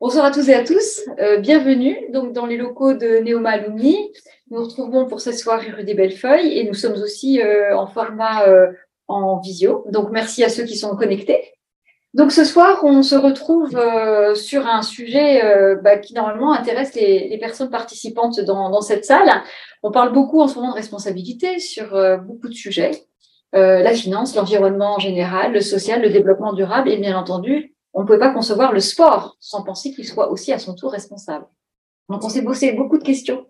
Bonsoir à tous et à tous, euh, bienvenue donc dans les locaux de Neoma Alumni. Nous nous retrouvons pour ce soir rue des Bellefeuilles et nous sommes aussi euh, en format euh, en visio. Donc merci à ceux qui sont connectés. Donc ce soir, on se retrouve sur un sujet bah, qui normalement intéresse les, personnes participantes dans, dans, cette salle. On parle beaucoup en ce moment de responsabilité sur beaucoup de sujets. la finance, l'environnement en général, le social, le développement durable et bien entendu on ne pouvait pas concevoir le sport sans penser qu'il soit aussi à son tour responsable. Donc, on s'est bossé beaucoup de questions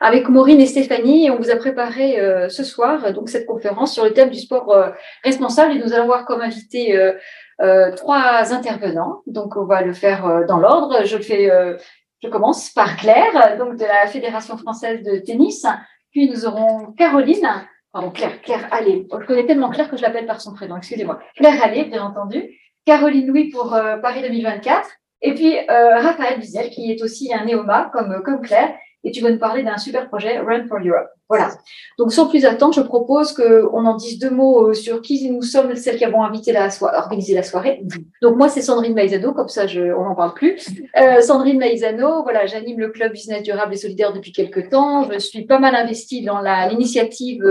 avec Maureen et Stéphanie et on vous a préparé euh, ce soir donc cette conférence sur le thème du sport euh, responsable et nous allons voir comme invité euh, trois intervenants. Donc, on va le faire dans l'ordre. Je commence par Claire, donc de la Fédération française de tennis. Puis nous aurons Caroline, pardon Claire, Claire Allais. Je connais tellement Claire que je l'appelle par son prénom. Excusez-moi. Claire Allais, bien entendu. Caroline Louis pour euh, Paris 2024, et puis euh, Raphaël Bizel, qui est aussi un néoma comme, comme Claire, et tu vas nous parler d'un super projet, Run for Europe. Voilà. Donc, sans plus attendre, je propose qu'on en dise deux mots euh, sur qui nous sommes, celles qui avons invité la organisé la soirée. Donc, moi, c'est Sandrine Maizano, comme ça, je, on n'en parle plus. Euh, Sandrine Maizano, voilà, j'anime le club business durable et solidaire depuis quelques temps. Je suis pas mal investie dans l'initiative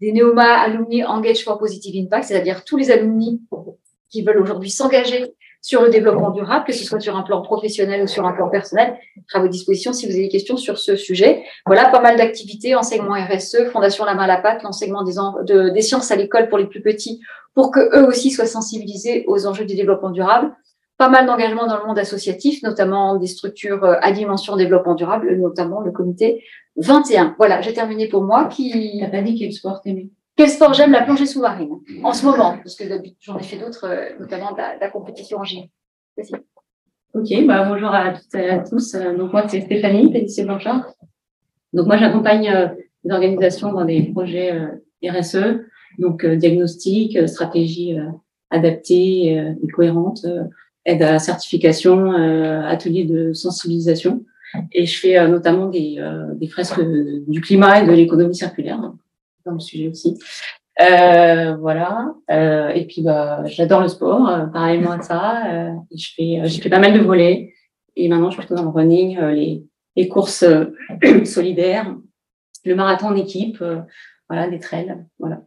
des Neoma Alumni Engage for Positive Impact, c'est-à-dire tous les alumni qui veulent aujourd'hui s'engager sur le développement durable, que ce soit sur un plan professionnel ou sur un plan personnel, à vos dispositions si vous avez des questions sur ce sujet. Voilà, pas mal d'activités, enseignement RSE, Fondation La Main à la Pâte, l'enseignement des, de, des sciences à l'école pour les plus petits, pour que eux aussi soient sensibilisés aux enjeux du développement durable. Pas mal d'engagement dans le monde associatif, notamment des structures euh, à dimension développement durable, notamment le comité 21. Voilà, j'ai terminé pour moi. Qui... T'as pas dit sport quel sport j'aime La plongée sous-marine, en ce moment, parce que j'en ai fait d'autres, euh, notamment de la, compétition en gym. Ok, bah bonjour à toutes et à tous. Euh, donc moi, c'est Stéphanie Pétissier Blanchard. Donc moi, j'accompagne euh, les organisations dans des projets RSE, donc diagnostic, stratégie adaptée et cohérente, aide à la certification, atelier de sensibilisation. Et je fais notamment des fresques du climat et de l'économie circulaire dans le sujet aussi. Euh, voilà. Euh, et puis, bah, j'adore le sport, euh, pareillement à ça. Euh, je fais, euh, j'ai fait pas mal de volets. Et maintenant, je suis plutôt dans le running, les, les courses solidaires, le marathon en équipe, voilà, des trails, voilà.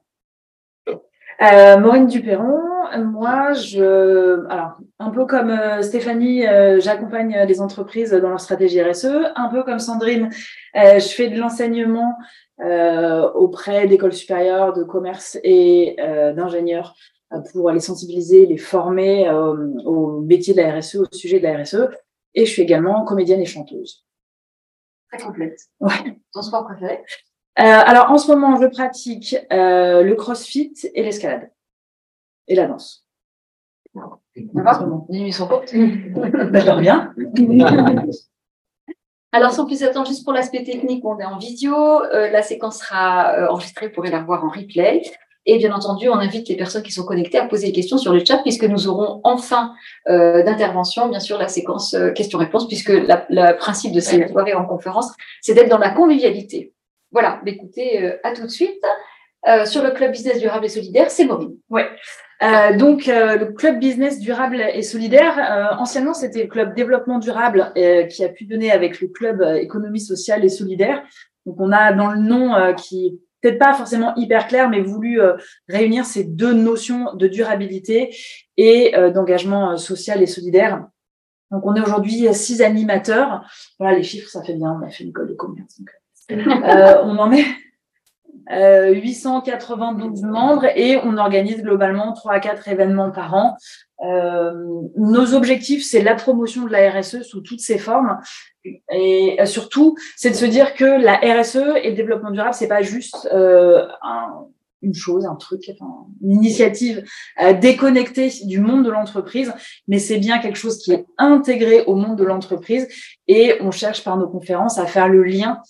Euh, Maureen Duperron, moi, je, alors un peu comme Stéphanie, j'accompagne les entreprises dans leur stratégie RSE. Un peu comme Sandrine, je fais de l'enseignement euh, auprès d'écoles supérieures de commerce et euh, d'ingénieurs euh, pour les sensibiliser, les former au métier de la RSE, au sujet de la RSE. Et je suis également comédienne et chanteuse. Très complète. Ouais. Ton sport préféré? Alors en ce moment, je pratique le crossfit et l'escalade. Et la danse. D'accord. Les nuits sont courtes. bah, je reviens. Alors, sans plus attendre, juste pour l'aspect technique, on est en vidéo. Euh, la séquence sera euh, enregistrée, vous pourrez la voir en replay. Et bien entendu, on invite les personnes qui sont connectées à poser des questions sur le chat, puisque nous aurons en fin euh, d'intervention, bien sûr, la séquence questions-réponses, puisque le principe de ces soirées en conférence, c'est d'être dans la convivialité. Voilà, écoutez, à tout de suite. sur le club business durable et solidaire, c'est Maureen. Ouais. Euh, donc, euh, le club business durable et solidaire, euh, anciennement, c'était le club développement durable qui a pu donner avec le club économie sociale et solidaire. Donc, on a dans le nom qui peut-être pas forcément hyper clair, mais voulu réunir ces deux notions de durabilité et d'engagement social et solidaire. Donc, on est aujourd'hui six animateurs. Voilà, les chiffres, ça fait bien. On a fait une école de commerce. On en est 892 euh, membres et on organise globalement 3 à 4 événements par an. Euh, nos objectifs, c'est la promotion de la RSE sous toutes ses formes. Et euh, surtout, c'est de se dire que la RSE et le développement durable, c'est pas juste euh, un, une chose, un truc, enfin, une initiative euh, déconnectée du monde de l'entreprise, mais c'est bien quelque chose qui est intégré au monde de l'entreprise. Et on cherche par nos conférences à faire le lien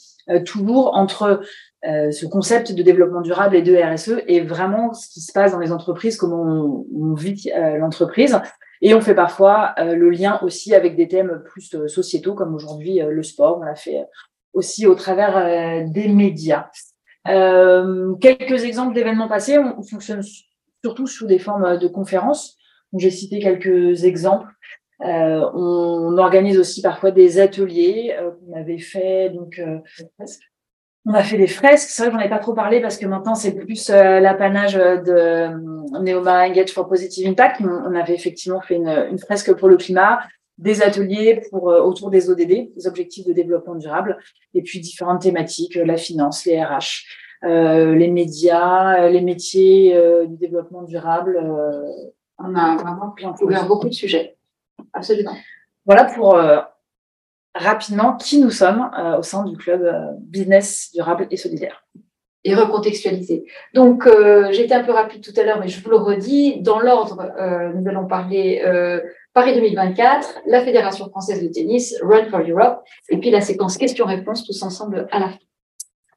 toujours entre euh, ce concept de développement durable et de RSE est vraiment ce qui se passe dans les entreprises, comment on, vit euh, l'entreprise. Et on fait parfois euh, le lien aussi avec des thèmes plus sociétaux, comme aujourd'hui le sport. On l'a fait aussi au travers des médias. quelques exemples d'événements passés. On, fonctionne surtout sous des formes de conférences. J'ai cité quelques exemples. On organise aussi parfois des ateliers qu'on avait fait donc on a fait des fresques. C'est vrai que j'en ai pas trop parlé parce que maintenant c'est plus l'apanage de Neoma Engage for Positive Impact. On, avait effectivement fait une, une, fresque pour le climat, des ateliers pour autour des ODD, des objectifs de développement durable, et puis différentes thématiques, la finance, les RH. Euh, les médias, euh, les métiers euh, du développement durable. on a vraiment couvert beaucoup de sujets. Absolument. Voilà pour rapidement qui nous sommes au sein du club business durable et solidaire. Et recontextualiser. Donc, j'étais un peu rapide tout à l'heure, mais je vous le redis. Dans l'ordre, nous allons parler Paris 2024, la Fédération française de tennis, Run for Europe, et puis la séquence questions-réponses tous ensemble à la fin.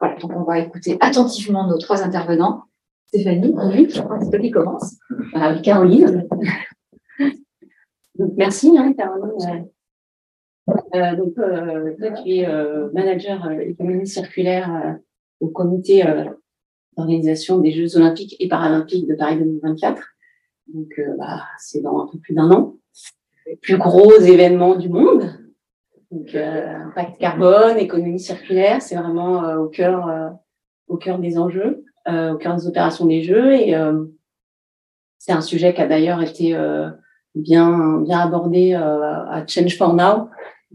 Voilà, donc on va écouter attentivement nos trois intervenants. Stéphanie, oui, c'est toi qui commence. Euh, Caroline. Merci, hein, Caroline. Euh, donc, euh, toi, tu es euh, manager économie circulaire au comité d'organisation des Jeux olympiques et paralympiques de Paris 2024. Donc, bah, c'est dans un peu plus d'un an. Plus gros événement du monde. Donc, euh, impact carbone, économie circulaire, c'est vraiment euh, au cœur, euh, au cœur des enjeux, au cœur des opérations des jeux. Et c'est un sujet qui a d'ailleurs été bien, abordé à Change for Now.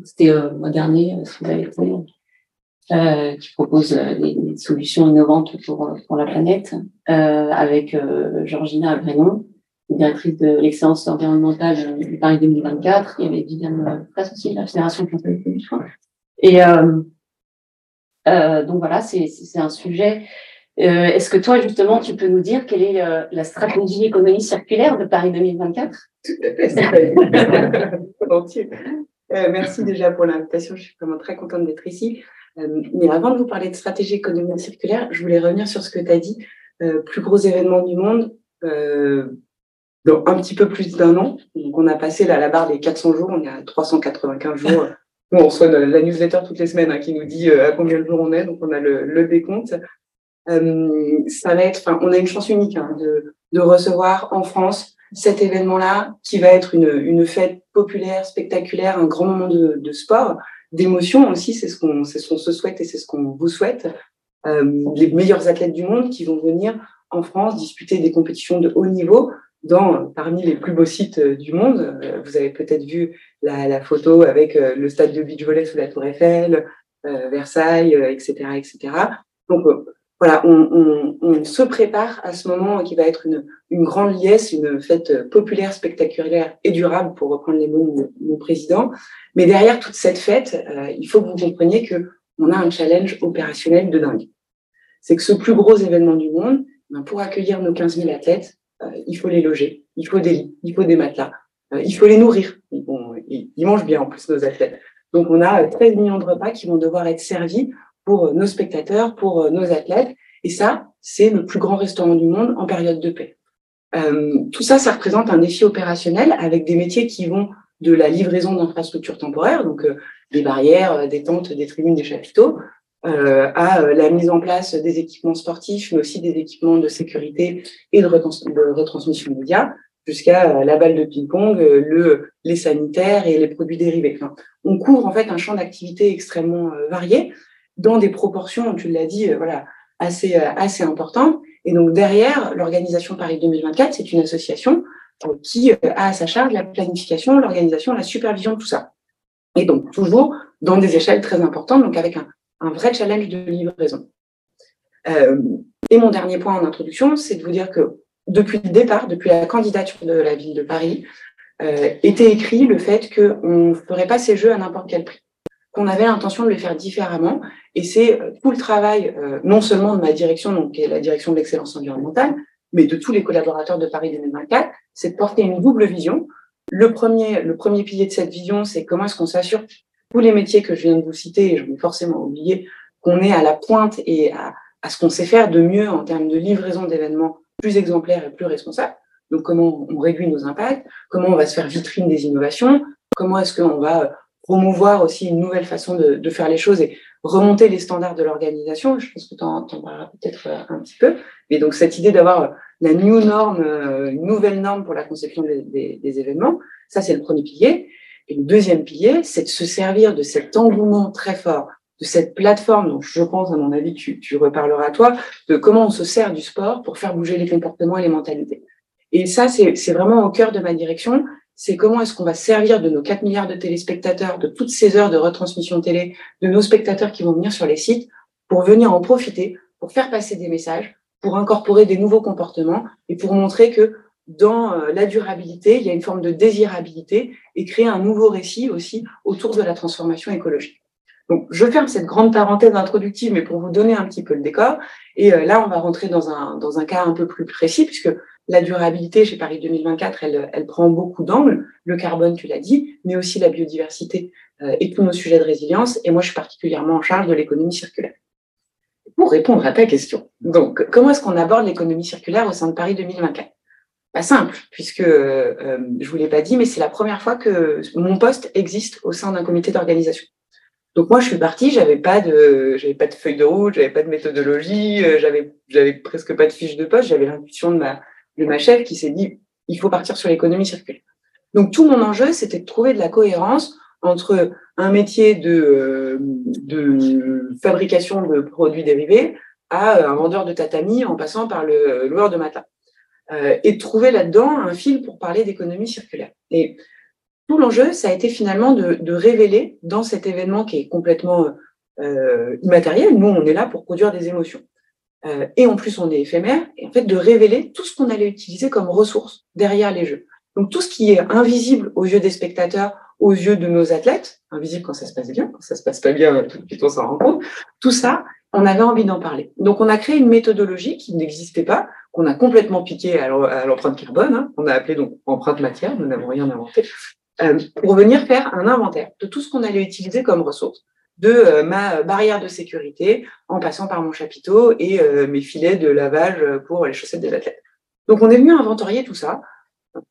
C'était le mois dernier, si vous avez été, qui propose des, solutions innovantes pour, la planète, avec Georgina Brenon directrice de l'excellence environnementale du Paris 2024. Il y avait Viviane Presse aussi, la Fédération de Et euh, euh, donc voilà, c'est un sujet. Euh, Est-ce que toi, justement, tu peux nous dire quelle est euh, la stratégie économie circulaire de Paris 2024 Tout à fait. euh, merci déjà pour l'invitation. Je suis vraiment très contente d'être ici. Mais avant de vous parler de stratégie économie circulaire, je voulais revenir sur ce que tu as dit. plus gros événement du monde, dans un petit peu plus d'un an. Donc, on a passé là, la barre des 400 jours, on est à 395 jours. Nous, on reçoit la newsletter toutes les semaines hein, qui nous dit à combien de jours on est, donc on a le, le décompte. Euh, ça va être, enfin, on a une chance unique hein, de, de recevoir en France cet événement-là, qui va être une, une fête populaire, spectaculaire, un grand moment de, de sport, d'émotion aussi. C'est ce qu'on, ce se souhaite et c'est ce qu'on vous souhaite. Euh, les meilleurs athlètes du monde qui vont venir en France disputer des compétitions de haut niveau dans parmi les plus beaux sites euh, du monde. Euh, vous avez peut-être vu la, la, photo avec euh, le stade de beach volley sous la Tour Eiffel, Versailles, etc., etc. Donc voilà, on, on, on, se prépare à ce moment qui va être une, une, grande liesse, une fête populaire, spectaculaire et durable, pour reprendre les mots de mon président. Mais derrière toute cette fête, il faut que vous compreniez que on a un challenge opérationnel de dingue. C'est que ce plus gros événement du monde, ben, pour accueillir nos 15 000 athlètes, euh, il faut les loger, il faut des lits, il faut des matelas, euh, il faut les nourrir. Ils, ils, mangent bien en plus nos athlètes. Donc on a 13 millions de repas qui vont devoir être servis pour euh, nos spectateurs, pour nos athlètes. Et ça, c'est le plus grand restaurant du monde en période de paix. Euh, tout ça, ça représente un défi opérationnel avec des métiers qui vont de la livraison d'infrastructures temporaires, donc euh, des barrières, des tentes, des tribunes, des chapiteaux, euh, à euh, la mise en place des équipements sportifs, mais aussi des équipements de sécurité et de, de retransmission média, jusqu'à euh, la balle de ping-pong, le, les sanitaires et les produits dérivés. On couvre en fait un champ d'activité extrêmement varié, dans des proportions, tu l'as dit, voilà, assez assez importantes. Et donc derrière, l'organisation Paris 2024, c'est une association qui a à sa charge la planification, l'organisation, la supervision tout ça. Et donc toujours dans des échelles très importantes, donc avec un, un vrai challenge de livraison. Euh, et mon dernier point en introduction, c'est de vous dire que depuis le départ, depuis la candidature de la ville de Paris, euh, était écrit le fait qu'on ne ferait pas ces jeux à n'importe quel prix, qu'on avait l'intention de les faire différemment. Et c'est euh, tout le travail, euh, non seulement de ma direction, donc qui est la direction de l'excellence environnementale, mais de tous les collaborateurs de Paris 2024, c'est de porter une double vision. Le premier, le premier pilier de cette vision, c'est comment est-ce qu'on s'assure tous les métiers que je viens de vous citer, et je vais forcément oublier, qu'on est à la pointe et à, à ce qu'on sait faire de mieux en termes de livraison d'événements plus exemplaires et plus responsables. Donc, comment on réduit nos impacts, comment on va se faire vitrine des innovations, comment est-ce qu'on va promouvoir aussi une nouvelle façon de, de, faire les choses et remonter les standards de l'organisation. Je pense que tu en, parleras peut-être un petit peu. Mais donc, cette idée d'avoir la new norme, une nouvelle norme pour la conception des, des événements. Ça, c'est le premier pilier. Et le deuxième pilier, c'est de se servir de cet engouement très fort, de cette plateforme dont je pense, à mon avis, tu, tu reparleras toi, de comment on se sert du sport pour faire bouger les comportements et les mentalités. Et ça, c'est vraiment au cœur de ma direction. C'est comment est-ce qu'on va servir de nos 4 milliards de téléspectateurs, de toutes ces heures de retransmission télé, de nos spectateurs qui vont venir sur les sites, pour venir en profiter, pour faire passer des messages, pour incorporer des nouveaux comportements et pour montrer que dans euh, la durabilité, il y a une forme de désirabilité et créer un nouveau récit aussi autour de la transformation écologique. Donc, je ferme cette grande parenthèse introductive, mais pour vous donner un petit peu le décor. Et euh, là, on va rentrer dans un, dans un cas un peu plus précis, puisque la durabilité chez Paris 2024, elle, elle prend beaucoup d'angles. Le carbone, tu l'as dit, mais aussi la biodiversité euh, et tous nos sujets de résilience. Et moi, je suis particulièrement en charge de l'économie circulaire. Pour répondre à ta question, donc, comment est-ce qu'on aborde l'économie circulaire au sein de Paris 2024 pas simple, puisque euh, euh, je vous l'ai pas dit, mais c'est la première fois que mon poste existe au sein d'un comité d'organisation. Donc moi, je suis partie, j'avais pas de, j'avais pas de feuille de route, j'avais pas de méthodologie, euh, j'avais, j'avais presque pas de fiche de poste, j'avais l'intuition de ma, de ma chef qui s'est dit, il faut partir sur l'économie circulaire. Donc tout mon enjeu, c'était de trouver de la cohérence entre un métier de, euh, de fabrication de produits dérivés à un vendeur de tatami en passant par le loueur de. Euh, et de trouver là-dedans un fil pour parler d'économie circulaire. Et tout l'enjeu, ça a été finalement de, de, révéler dans cet événement qui est complètement euh, immatériel, nous on est là pour produire des émotions. Euh, et en plus on est éphémère, et en fait de révéler tout ce qu'on allait utiliser comme ressources derrière les jeux. Donc tout ce qui est invisible aux yeux des spectateurs, aux yeux de nos athlètes, invisible quand ça se passe bien, quand ça se passe pas bien, tout de on s'en rend compte, tout ça, on avait envie d'en parler. Donc on a créé une méthodologie qui n'existait pas, qu'on a complètement piqué à l'empreinte carbone, hein, on a appelé donc empreinte matière, nous n'avons rien inventé, euh, pour venir faire un inventaire de tout ce qu'on allait utiliser comme ressources, de euh, ma barrière de sécurité en passant par mon chapiteau et euh, mes filets de lavage pour les chaussettes des athlètes. Donc on est venu inventorier tout ça,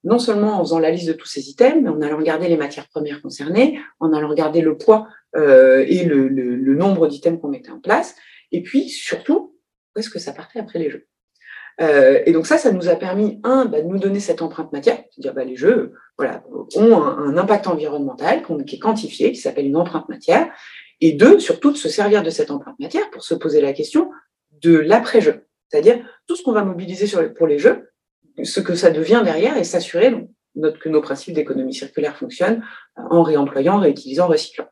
non seulement en faisant la liste de tous ces items, mais en allant regarder les matières premières concernées, en allant regarder le poids et le, nombre d'items qu'on mettait en place, et puis surtout, où est-ce que ça partait après les jeux? Euh, et donc ça, ça nous a permis, un, bah, de nous donner cette empreinte matière, c'est-à-dire bah, les jeux ont un, impact environnemental qui est quantifié, qui s'appelle une empreinte matière, et deux, surtout de se servir de cette empreinte matière pour se poser la question de l'après-jeu, c'est-à-dire tout ce qu'on va mobiliser pour les jeux, ce que ça devient derrière et s'assurer que nos principes d'économie circulaire fonctionnent euh, en réemployant, réutilisant, recyclant.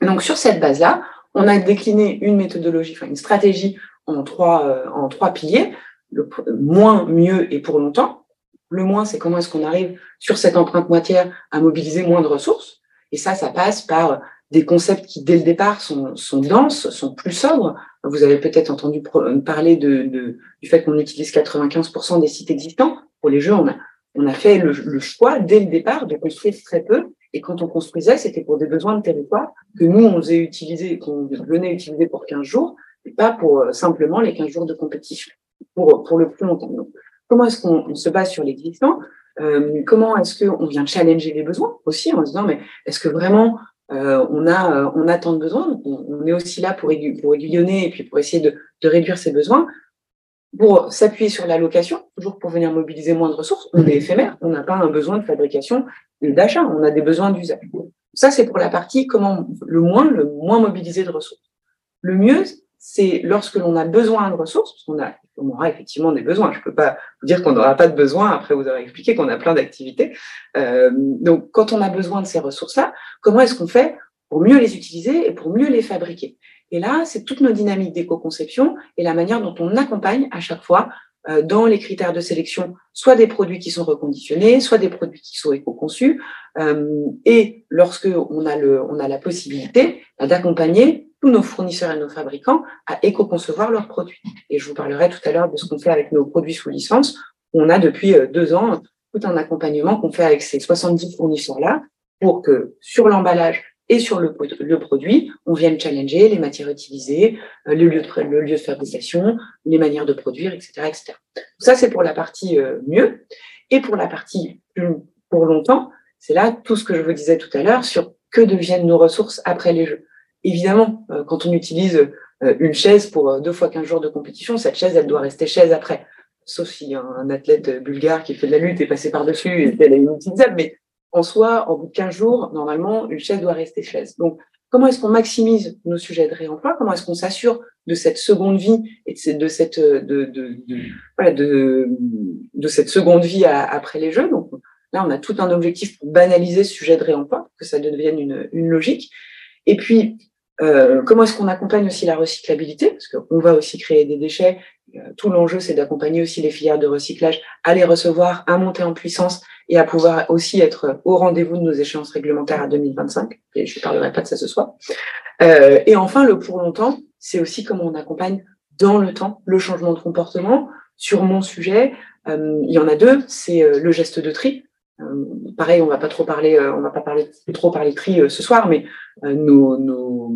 Donc sur cette base-là, on a décliné une méthodologie, enfin une stratégie en trois, euh, en trois piliers le moins, mieux et pour longtemps. Le moins, c'est comment est-ce qu'on arrive sur cette empreinte matière à mobiliser moins de ressources. Et ça, ça passe par des concepts qui, dès le départ, sont, sont denses, sont plus sobres. Vous avez peut-être entendu parler de, de, du fait qu'on utilise 95% des sites existants. Pour les jeux, on a, on a fait le, le, choix, dès le départ, de construire très peu. Et quand on construisait, c'était pour des besoins de territoire que nous, on faisait utiliser, qu'on venait utiliser pour 15 jours, et pas pour euh, simplement les 15 jours de compétition pour, pour le plus longtemps. Donc, comment est-ce qu'on se base sur l'existant? Euh, Comment est-ce qu'on vient challenger les besoins aussi en se disant mais est-ce que vraiment euh, on a euh, on a tant de besoins on, est aussi là pour, pour aiguillonner et puis pour essayer de, de réduire ces besoins pour s'appuyer sur l'allocation, toujours pour venir mobiliser moins de ressources. On est éphémère, on n'a pas un besoin de fabrication et d'achat, on a des besoins d'usage. Ça, c'est pour la partie comment le moins, le moins mobiliser de ressources. Le mieux, c'est lorsque l'on a besoin de ressources, parce qu'on a, on aura effectivement des besoins. Je ne peux pas vous dire qu'on n'aura pas de besoin, après vous aurez expliqué qu'on a plein d'activités. Euh, donc, quand on a besoin de ces ressources-là, comment est-ce qu'on fait pour mieux les utiliser et pour mieux les fabriquer? Et là, c'est toute nos dynamiques d'éco-conception et la manière dont on accompagne à chaque fois euh, dans les critères de sélection, soit des produits qui sont reconditionnés, soit des produits qui sont éco-conçus, euh, et lorsque on a, le, on a la possibilité bah, d'accompagner tous nos fournisseurs et nos fabricants à éco-concevoir leurs produits. Et je vous parlerai tout à l'heure de ce qu'on fait avec nos produits sous licence. On a depuis euh, deux ans tout un accompagnement qu'on fait avec ces 70 fournisseurs-là pour que sur l'emballage et sur le, produit, on vienne challenger les matières utilisées, euh, le lieu de, le lieu de fabrication, les manières de produire, etc. etc. Ça, c'est pour la partie euh, mieux. Et pour la partie pour longtemps, c'est là tout ce que je vous disais tout à l'heure sur que deviennent nos ressources après les jeux. Évidemment, euh, quand on utilise euh, une chaise pour euh, deux fois quinze jours de compétition, cette chaise, elle doit rester chaise après. sauf a un athlète bulgare qui fait de la lutte et passé par-dessus et elle une petite mais en soi, en bout de 15 jours, normalement, une chaise doit rester chaise. Donc, comment est-ce qu'on maximise nos sujets de réemploi? Comment est-ce qu'on s'assure de cette seconde vie et de cette, de, de, de, voilà, de, de cette seconde vie après les Jeux? Donc, là, on a tout un objectif pour banaliser ce sujet de réemploi, que ça devienne une, une logique. Et puis, euh, comment est-ce qu'on accompagne aussi la recyclabilité? Parce qu'on va aussi créer des déchets. Euh, tout l'enjeu, c'est d'accompagner aussi les filières de recyclage à les recevoir, à monter en puissance et à pouvoir aussi être au rendez-vous de nos échéances réglementaires à 2025. Et je ne parlerai pas de ça ce soir. Euh, et enfin, le pour longtemps, c'est aussi comment on accompagne dans le temps le changement de comportement. Sur mon sujet, euh, il y en a deux. C'est euh, le geste de tri. Euh, pareil, on va pas trop parler, on va pas parler trop parler tri ce soir, mais nos, nos,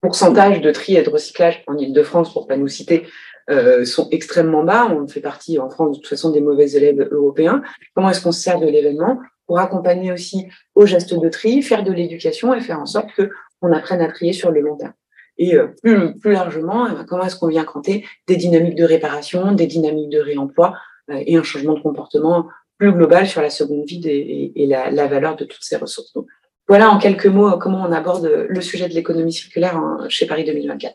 pourcentages de tri et de recyclage en Ile-de-France, pour pas nous citer, euh, sont extrêmement bas. On fait partie en France de toute façon des mauvais élèves européens. Comment est-ce qu'on se sert de l'événement pour accompagner aussi au geste de tri, faire de l'éducation et faire en sorte que on apprenne à trier sur le long terme? Et euh, plus, plus largement, comment est-ce qu'on vient cranter des dynamiques de réparation, des dynamiques de réemploi euh, et un changement de comportement plus global sur la seconde vie et, la, la, valeur de toutes ces ressources. Donc, voilà en quelques mots comment on aborde le sujet de l'économie circulaire chez Paris 2024.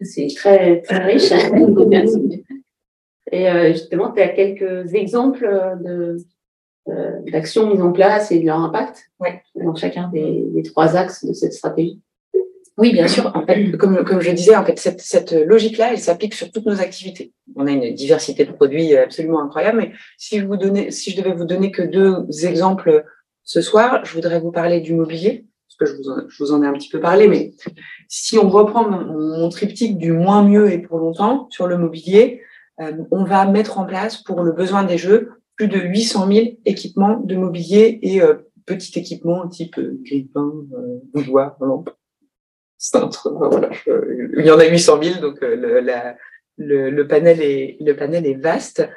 C'est très, très riche. Et euh, justement, tu as quelques exemples de, euh, d'actions mises en place et de leur impact ouais. dans chacun des, des, trois axes de cette stratégie? Oui, bien sûr. En fait, comme, comme je disais, en fait, cette, cette logique-là, elle s'applique sur toutes nos activités. On a une diversité de produits absolument incroyable. Mais si je vous donnais, si je devais vous donner que deux exemples ce soir, je voudrais vous parler du mobilier parce que je vous, en, je vous en ai un petit peu parlé, mais si on reprend mon, triptyque du moins mieux et pour longtemps sur le mobilier, euh, on va mettre en place pour le besoin des jeux plus de 800 000 équipements de mobilier et euh, petits équipements type euh, grille-pain, euh, cintre. Voilà, il y en a 800 000, donc le, la, le, panel est, vaste.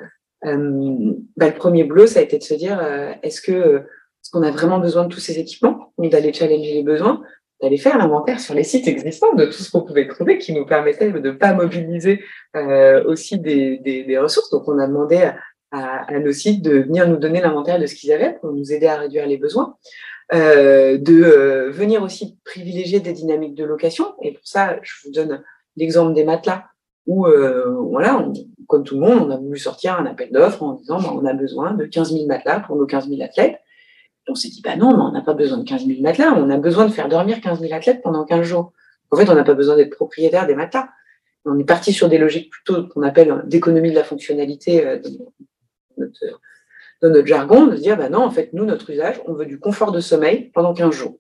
Bah, le premier boulot, ça a été de se dire, est-ce que est-ce qu'on a vraiment besoin de tous ces équipements ou d'aller challenger les besoins, d'aller faire l'inventaire sur les sites existants de tout ce qu'on pouvait trouver qui nous permettait de ne pas mobiliser euh, aussi des, ressources. Donc, on a demandé à nos sites de venir nous donner l'inventaire de ce qu'ils avaient pour nous aider à réduire les besoins. Euh, de euh, venir aussi privilégier des dynamiques de location. Et pour ça, je vous donne l'exemple des matelas où, euh, voilà, on, comme tout le monde, on a voulu sortir un appel d'offres en disant bah, on a besoin de 15 000 matelas pour nos 15 000 athlètes on s'est dit, bah non, on n'a pas besoin de 15 000 matelas, on a besoin de faire dormir 15 000 athlètes pendant 15 jours. En fait, on n'a pas besoin d'être propriétaire des matelas. On est parti sur des logiques plutôt qu'on appelle d'économie de la fonctionnalité euh, de notre, de notre jargon, de dire, bah non, en fait, nous, notre usage, on veut du confort de sommeil pendant 15 jours.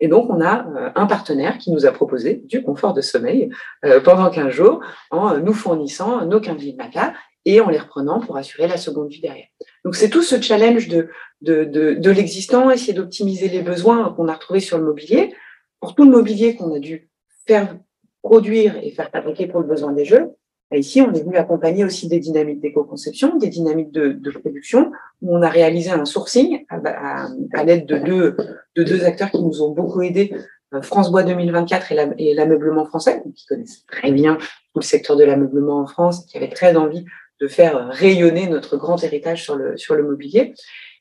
Et donc, on a euh, un partenaire qui nous a proposé du confort de sommeil euh, pendant 15 jours en nous fournissant nos 15 000 matelas et en les reprenant pour assurer la seconde vie derrière. Donc c'est tout ce challenge de, de, de, de l'existant, essayer d'optimiser les besoins qu'on a retrouvés sur le mobilier. Pour tout le mobilier qu'on a dû faire produire et faire fabriquer pour le besoin des jeux, ici on est venu accompagner aussi des dynamiques d'éco-conception, des dynamiques de, de, production, où on a réalisé un sourcing à, à, à l'aide de deux, de deux acteurs qui nous ont beaucoup aidés, euh, France Bois 2024 et l'ameublement français, qui connaissent très bien tout le secteur de l'ameublement en France, qui avaient très envie de faire rayonner notre grand héritage sur le, sur le mobilier.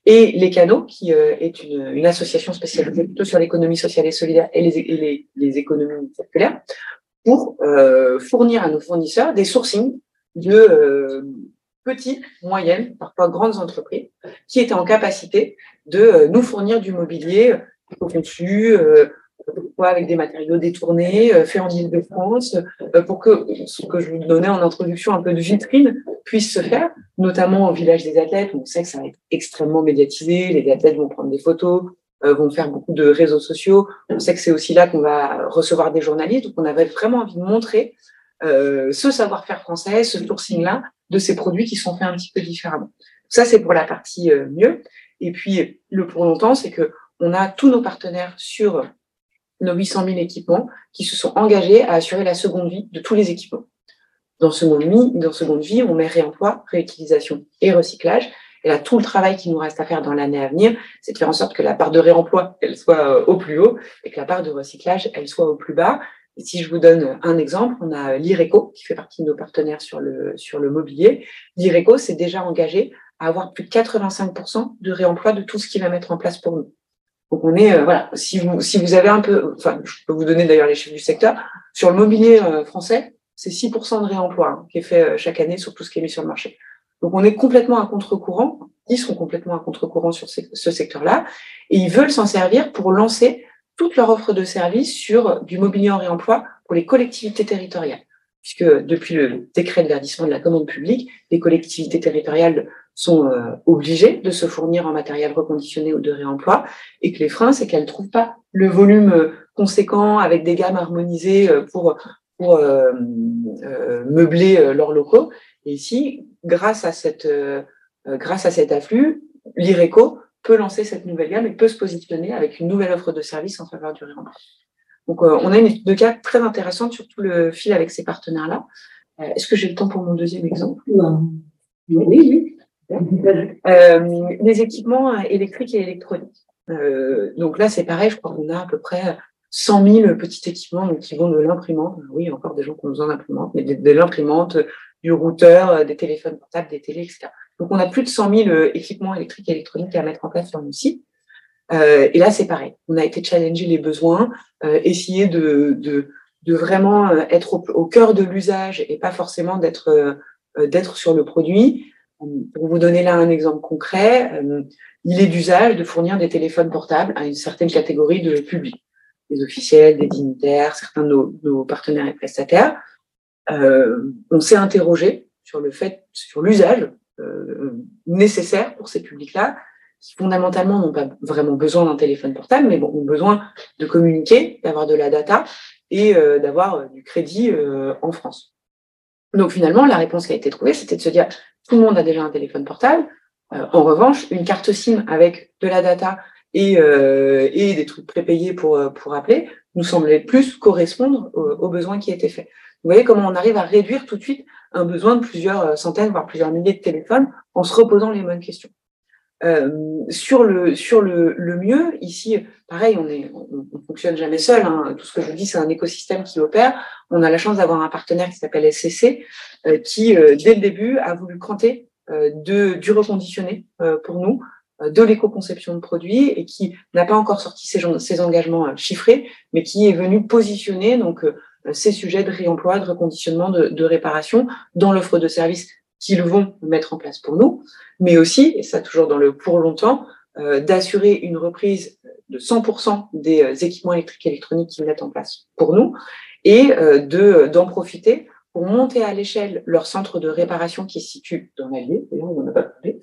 Et Les Canaux, qui euh, est une, une, association spécialisée plutôt sur l'économie sociale et solidaire et les, et les, les économies circulaires, pour euh, fournir à nos fournisseurs des sourcings de euh, petites, moyennes, parfois grandes entreprises, qui étaient en capacité de euh, nous fournir du mobilier conçu, avec des matériaux détournés, faits en Ile-de-France, pour que ce que je vous donnais en introduction, un peu de vitrine, puisse se faire, notamment au village des athlètes, on sait que ça va être extrêmement médiatisé, les athlètes vont prendre des photos, vont faire beaucoup de réseaux sociaux. On sait que c'est aussi là qu'on va recevoir des journalistes, donc on avait vraiment envie de montrer euh, ce savoir-faire français, ce sourcing-là, de ces produits qui sont faits un petit peu différemment. Ça, c'est pour la partie euh, mieux. Et puis, le pour longtemps, c'est que on a tous nos partenaires sur nos 800 000 équipements qui se sont engagés à assurer la seconde vie de tous les équipements. Dans seconde vie, dans seconde vie, on met réemploi, réutilisation et recyclage. Et là, tout le travail qui nous reste à faire dans l'année à venir, c'est de faire en sorte que la part de réemploi, elle soit euh, au plus haut et que la part de recyclage, elle soit au plus bas. si je vous donne un exemple, on a l'IRECO qui fait partie de nos partenaires sur le, sur le mobilier. L'IRECO s'est déjà engagé à avoir plus de 85% de réemploi de tout ce qu'il va mettre en place pour nous. Donc on est, euh, voilà, si vous, si vous avez un peu, enfin, je peux vous donner d'ailleurs les chiffres du secteur, sur le mobilier euh, français, c'est 6% de réemploi hein, qui est fait euh, chaque année sur tout ce qui est mis sur le marché. Donc on est complètement à contre-courant, ils sont complètement à contre-courant sur ce secteur-là, et ils veulent s'en servir pour lancer toute leur offre de services sur du mobilier en réemploi pour les collectivités territoriales. Puisque depuis le décret de verdissement de la commande publique, les collectivités territoriales sont euh, obligées de se fournir en matériel reconditionné ou de réemploi, et que les freins, c'est qu'elles ne trouvent pas le volume euh, conséquent avec des gammes harmonisées euh, pour, pour meubler leurs locaux. Et ici, grâce à, cette, grâce à cet afflux, l'IRECO peut lancer cette nouvelle gamme et peut se positionner avec une nouvelle offre de service en faveur du réemploi. Donc, on a une étude de cas très intéressante sur tout le fil avec ces partenaires-là. Est-ce que j'ai le temps pour mon deuxième exemple? Oui, oui. Euh, les équipements euh, électriques et électroniques. Euh, donc là, c'est pareil, je crois qu'on a à peu près 100 000 petits équipements donc, qui vont de l'imprimante, oui, encore des gens qui ont besoin d'imprimante, mais de, l'imprimante, du routeur, des téléphones portables, des télés, etc. Donc on a plus de 100 000 équipements électriques et électroniques à mettre en place sur nos sites. Euh, et là, c'est pareil. On a été challenger les besoins, euh, essayer de, de, de, vraiment être au, au cœur de l'usage et pas forcément d'être d'être sur le produit. Pour vous donner là un exemple concret, euh, il est d'usage de fournir des téléphones portables à une certaine catégorie de public, des officiels, des dignitaires, certains de nos, partenaires et prestataires. Euh, on s'est interrogé sur le fait, sur l'usage euh, nécessaire pour ces publics-là, qui fondamentalement n'ont pas vraiment besoin d'un téléphone portable, mais ont besoin de communiquer, d'avoir de la data et d'avoir du crédit en France. Donc finalement, la réponse qui a été trouvée, c'était de se dire tout le monde a déjà un téléphone portable. Euh, en revanche, une carte SIM avec de la data et, euh, des trucs prépayés euh, pour appeler nous semblait plus correspondre aux, besoins qui étaient faits. Vous voyez comment on arrive à réduire tout de suite un besoin de plusieurs centaines, voire plusieurs milliers de téléphones en se reposant les bonnes questions. Euh, sur le sur le, le, mieux, ici, pareil, on est on, on fonctionne jamais seul. Hein. Tout ce que je dis, c'est un écosystème qui opère. On a la chance d'avoir un partenaire qui s'appelle SCC, euh, qui euh, dès le début a voulu cranter de du reconditionné pour nous, de l'éco-conception de produits et qui n'a pas encore sorti ses, ses engagements chiffrés, mais qui est venu positionner donc ces sujets de réemploi, de reconditionnement, de, de réparation dans l'offre de services qu'ils vont mettre en place pour nous, mais aussi, et ça toujours dans le pour longtemps, euh, d'assurer une reprise de 100% des euh, équipements électriques et électroniques qu'ils mettent en place pour nous et euh, de d'en profiter pour monter à l'échelle leur centre de réparation qui se situe dans l'Allier, on n'a pas parlé,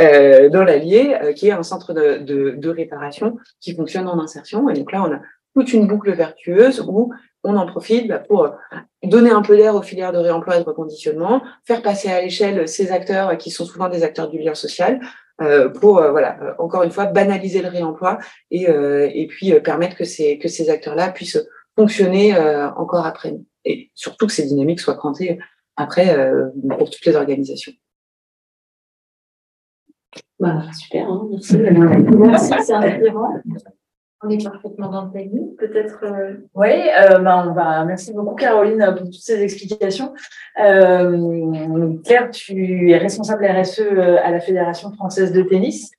euh, dans l'Allier, euh, qui est un centre de, de, de, réparation qui fonctionne en insertion. Et donc là, on a toute une boucle vertueuse où on en profite bah, pour donner un peu d'air aux filières de réemploi et de reconditionnement, faire passer à l'échelle ces acteurs qui sont souvent des acteurs du lien social, euh, pour euh, voilà euh, encore une fois banaliser le réemploi et, puis permettre que ces que ces acteurs-là puissent fonctionner encore après et surtout que ces dynamiques soient crantées après pour toutes les organisations. Bah, super, hein, merci. merci, c'est inspirant. On est parfaitement dans le timing. Peut-être. Euh... Oui, euh, bah, on va. Merci beaucoup Caroline pour toutes ces explications. Euh, Claire, tu es responsable RSE euh, à la Fédération française de tennis,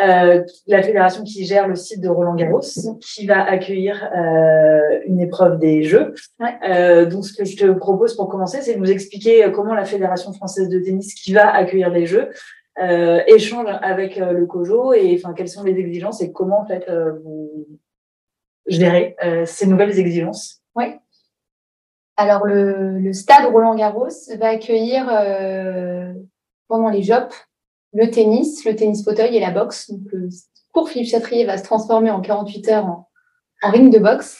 euh, la fédération qui gère le site de Roland Garros, qui va accueillir euh, une épreuve des Jeux. Ouais. donc, ce que je te propose pour commencer, c'est de nous expliquer comment la Fédération française de tennis, qui va accueillir les Jeux, euh, échange avec euh, le COJO et enfin quelles sont les exigences et comment en fait euh, vous gérez euh, ces nouvelles exigences? Oui. Alors le, le, stade Roland Garros va accueillir pendant les Jeux le tennis, le tennis fauteuil et la boxe. Donc le cours Philippe Chatrier va se transformer en 48 heures en, en ring de boxe.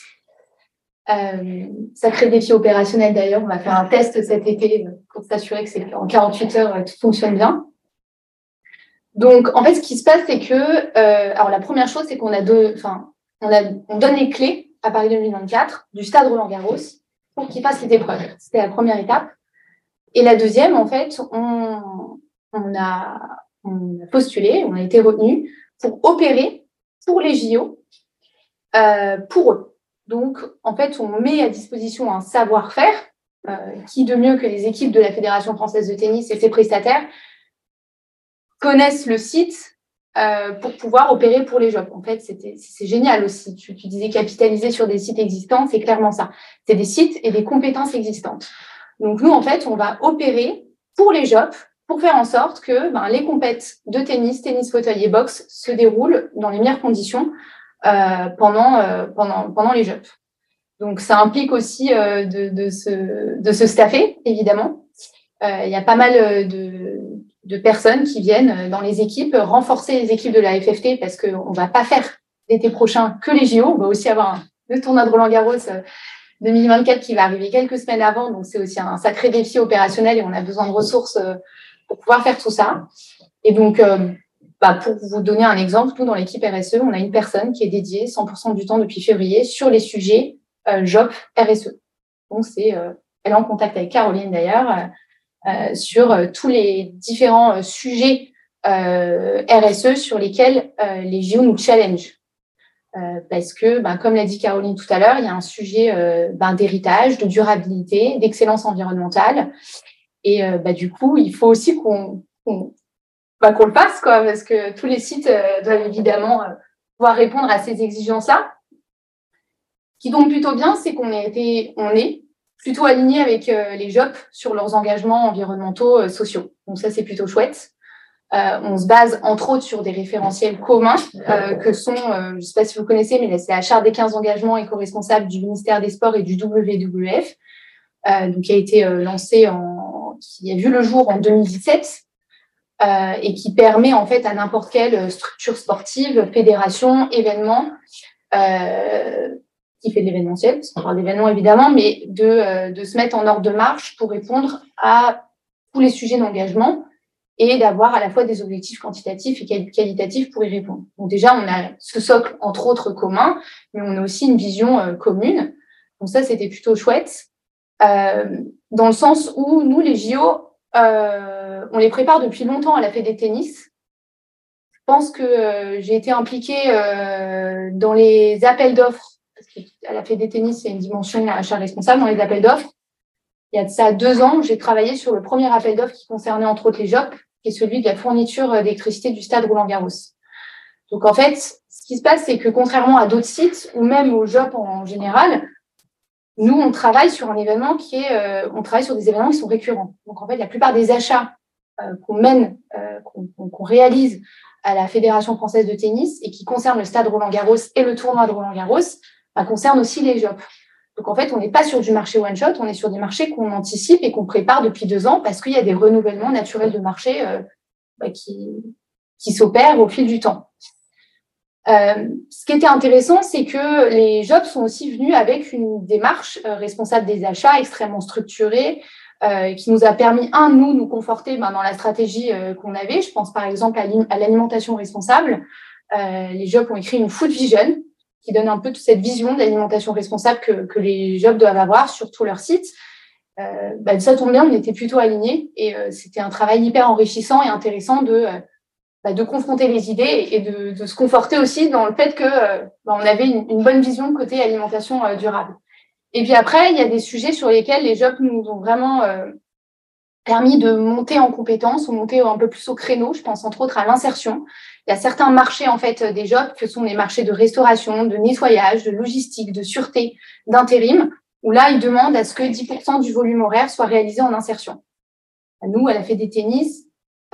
Euh, sacré défi opérationnel d'ailleurs. On va faire un test cet été pour s'assurer que c'est en 48 heures tout fonctionne bien. Donc, en fait, ce qui se passe, c'est que, euh, alors la première chose, c'est qu'on a deux, enfin, on, on donne les clés à Paris 2024 du stade Roland Garros pour qu'il fasse cette épreuve. C'était la première étape. Et la deuxième, en fait, on, on, a, on a postulé, on a été retenu pour opérer pour les JO, euh, pour eux. Donc, en fait, on met à disposition un savoir-faire, qui de mieux que les équipes de la Fédération française de tennis et ses prestataires connaissent le site euh, pour pouvoir opérer pour les jobs. En fait, c'est génial aussi. Tu, tu, disais capitaliser sur des sites existants, c'est clairement ça. C'est des sites et des compétences existantes. Donc nous, en fait, on va opérer pour les jobs pour faire en sorte que ben, les compètes de tennis, tennis fauteuil et boxe se déroulent dans les meilleures conditions euh, pendant, euh, pendant, pendant les jobs. Donc ça implique aussi euh, de, de, se, de se staffer, évidemment. Euh, il y a pas mal de, de personnes qui viennent euh, dans les équipes, renforcer les équipes de la FFT parce qu'on ne va pas faire l'été prochain que les JO. On va aussi avoir le tournoi de Roland Garros 2024 euh, qui va arriver quelques semaines avant. Donc, c'est aussi un sacré défi opérationnel et on a besoin de ressources euh, pour pouvoir faire tout ça. Et donc, bah, pour vous donner un exemple, nous, dans l'équipe RSE, on a une personne qui est dédiée 100% du temps depuis février sur les sujets JOP RSE. Donc, c'est, elle est en contact avec Caroline d'ailleurs sur euh, tous les différents euh, sujets RSE sur lesquels les JO nous challenge. parce que, ben, comme l'a dit Caroline tout à l'heure, il y a un sujet ben, d'héritage, de durabilité, d'excellence environnementale. Et ben, du coup, il faut aussi qu'on qu'on le fasse, quoi, parce que tous les sites doivent évidemment pouvoir répondre à ces exigences-là. Ce qui tombe plutôt bien, c'est qu'on été, on est plutôt alignés avec euh, les JOP sur leurs engagements environnementaux euh, sociaux. Donc ça, c'est plutôt chouette. Euh, on se base entre autres sur des référentiels communs que sont, je ne sais pas si vous connaissez, mais c'est la charte des 15 engagements éco-responsables du ministère des Sports et du WWF, donc qui a été lancé en, qui a vu le jour en 2017 et qui permet en fait à n'importe quelle structure sportive, fédération, événement, qui fait de l'événementiel, parce qu'on parle d'événements évidemment, mais de, euh, de se mettre en ordre de marche pour répondre à tous les sujets d'engagement et d'avoir à la fois des objectifs quantitatifs et qualitatifs pour y répondre. Donc déjà, on a ce socle, entre autres, commun, mais on a aussi une vision euh, commune. Donc ça, c'était plutôt chouette, euh, dans le sens où nous, les JO, on les prépare depuis longtemps à la Fédé Tennis. Je pense que j'ai été impliquée dans les appels d'offres elle a fait des tennis, c'est une dimension achat responsable dans les appels d'offres. Il y a ça deux ans, j'ai travaillé sur le premier appel d'offres qui concernait entre autres les JOP, qui est celui de la fourniture d'électricité du stade Roland-Garros. Donc en fait, ce qui se passe, c'est que contrairement à d'autres sites, ou même aux JOP en général, nous, on travaille sur un événement qui est, euh, on travaille sur des événements qui sont récurrents. Donc en fait, la plupart des achats euh, qu'on mène, euh, qu'on réalise à la Fédération française de tennis et qui concernent le stade Roland-Garros et le tournoi de Concerne aussi les jobs. Donc en fait, on n'est pas sur du marché one shot, on est sur des marchés qu'on anticipe et qu'on prépare depuis deux ans parce qu'il y a des renouvellements naturels de marché euh, bah, qui, qui s'opèrent au fil du temps. Euh, ce qui était intéressant, c'est que les jobs sont aussi venus avec une démarche euh, responsable des achats extrêmement structurée, qui nous a permis, un, nous, nous conforter ben, dans la stratégie qu'on avait. Je pense par exemple à l'alimentation responsable. les jobs ont écrit une food vision, qui donne un peu toute cette vision d'alimentation responsable que, les jobs doivent avoir sur tout leur site. Euh, bah, ça tombe bien, on était plutôt alignés et euh, c'était un travail hyper enrichissant et intéressant de, euh, bah, de confronter les idées et de, se conforter aussi dans le fait que bah, on avait une, une, bonne vision côté alimentation durable. Et puis après, il y a des sujets sur lesquels les jobs nous ont vraiment permis de monter en compétences ou monter un peu plus au créneau. Je pense entre autres à l'insertion. Il y a certains marchés en fait des jobs que sont les marchés de restauration, de nettoyage, de logistique, de sûreté, d'intérim, où là ils demandent à ce que 10% du volume horaire soit réalisé en insertion. Nous, elle a fait des tennis.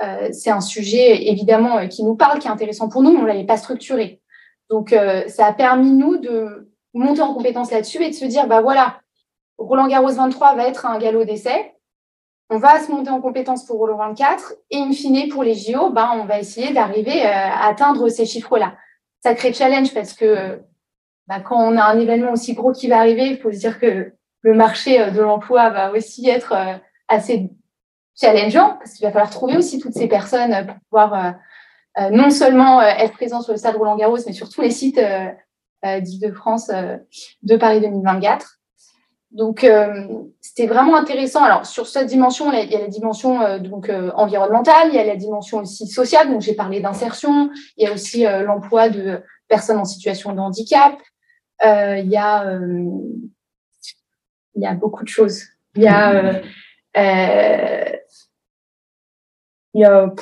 Euh, c'est un sujet évidemment euh, qui nous parle, qui est intéressant pour nous, mais on l'avait pas structuré. Donc euh, ça a permis nous de monter en compétence là-dessus et de se dire bah voilà, Roland Garros 23 va être un galop d'essai on va se monter en compétence pour Roland 24 et in fine pour les JO, ben, on va essayer d'arriver euh, à atteindre ces chiffres-là. Sacré challenge parce que ben, quand on a un événement aussi gros qui va arriver, il faut se dire que le marché euh, de l'emploi va aussi être euh, assez challengeant parce qu'il va falloir trouver aussi toutes ces personnes pour pouvoir non seulement être présent sur le stade Roland Garros, mais sur tous les sites d'Île-de-France de Paris 2024. Donc, euh, c'était vraiment intéressant. Alors, sur cette dimension, il y a la dimension euh, donc euh, environnementale, il y a la dimension aussi sociale. Donc, j'ai parlé d'insertion. Il y a aussi l'emploi de personnes en situation de handicap. euh, il y a euh, il y a beaucoup de choses. Il y a euh, il y a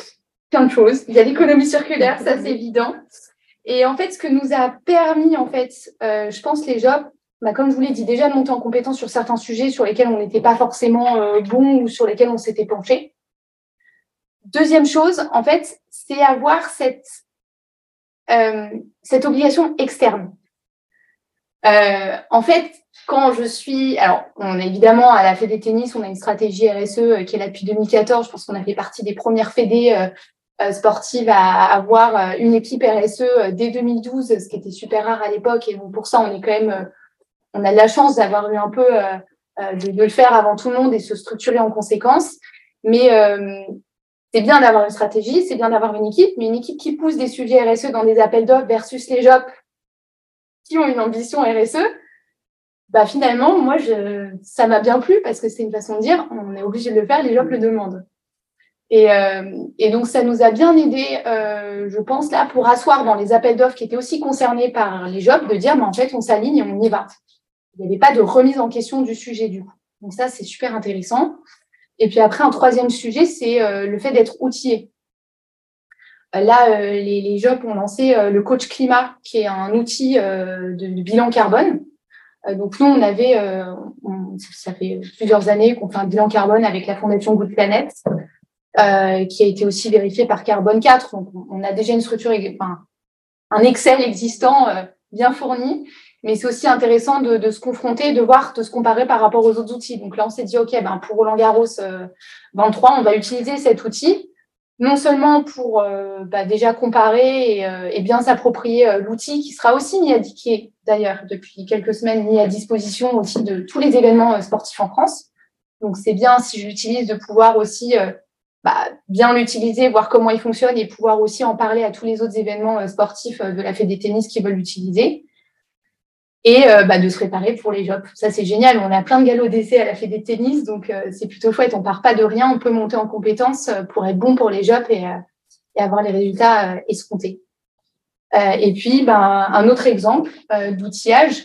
plein de choses. Il y a l'économie circulaire, ça c'est évident. Et en fait, ce que nous a permis, en fait, je pense les jobs, bah, comme je vous l'ai dit, déjà monter en compétence sur certains sujets sur lesquels on n'était pas forcément bon ou sur lesquels on s'était penché. Deuxième chose, en fait, c'est avoir cette, euh, cette obligation externe. Euh, en fait, quand je suis, alors, on est évidemment à la Fédé Tennis, on a une stratégie RSE euh, qui est là depuis 2014. Je pense qu'on a fait partie des premières fédés euh, sportives à avoir une équipe RSE dès 2012, ce qui était super rare à l'époque. Et pour ça, on est quand même, on a de la chance d'avoir eu un peu de, de, le faire avant tout le monde et se structurer en conséquence. Mais c'est bien d'avoir une stratégie, c'est bien d'avoir une équipe, mais une équipe qui pousse des sujets RSE dans des appels d'offres versus les jobs qui ont une ambition RSE, bah finalement, moi, ça m'a bien plu parce que c'est une façon de dire, on est obligé de le faire, les jobs le demandent. Et, euh, donc, ça nous a bien aidé, euh, je pense, là, pour asseoir dans les appels d'offres qui étaient aussi concernés par les jobs, de dire, mais en fait, on s'aligne et on y va. Il n'y avait pas de remise en question du sujet, du coup. Donc ça, c'est super intéressant. Et puis après, un troisième sujet, c'est euh, le fait d'être outillé. Euh, là, euh, les, les jobs ont lancé le coach climat, qui est un outil de, bilan carbone. donc nous, on avait, ça fait plusieurs années qu'on fait un bilan carbone avec la Fondation Good Planet, qui a été aussi vérifié par Carbone 4. Donc on a déjà une structure, enfin, un Excel existant bien fourni mais c'est aussi intéressant de, de, se confronter, de voir, de se comparer par rapport aux autres outils. Donc là, on s'est dit, OK, ben, pour Roland Garros 23, euh, on va utiliser cet outil, non seulement pour euh, bah, déjà comparer et, euh, et bien s'approprier l'outil, qui sera aussi mis à qui d'ailleurs depuis quelques semaines mis à disposition aussi de tous les événements sportifs en France. Donc c'est bien si je l'utilise de pouvoir aussi bah, bien l'utiliser, voir comment il fonctionne et pouvoir aussi en parler à tous les autres événements sportifs de la Fédé tennis qui veulent l'utiliser et euh, bah, de se préparer pour les jobs. Ça, c'est génial. On a plein de galops d'essai à la Fédé tennis, donc euh, c'est plutôt chouette. On part pas de rien, on peut monter en compétences euh, pour être bon pour les jobs et, et avoir les résultats escomptés. et puis, ben, un autre exemple d'outillage.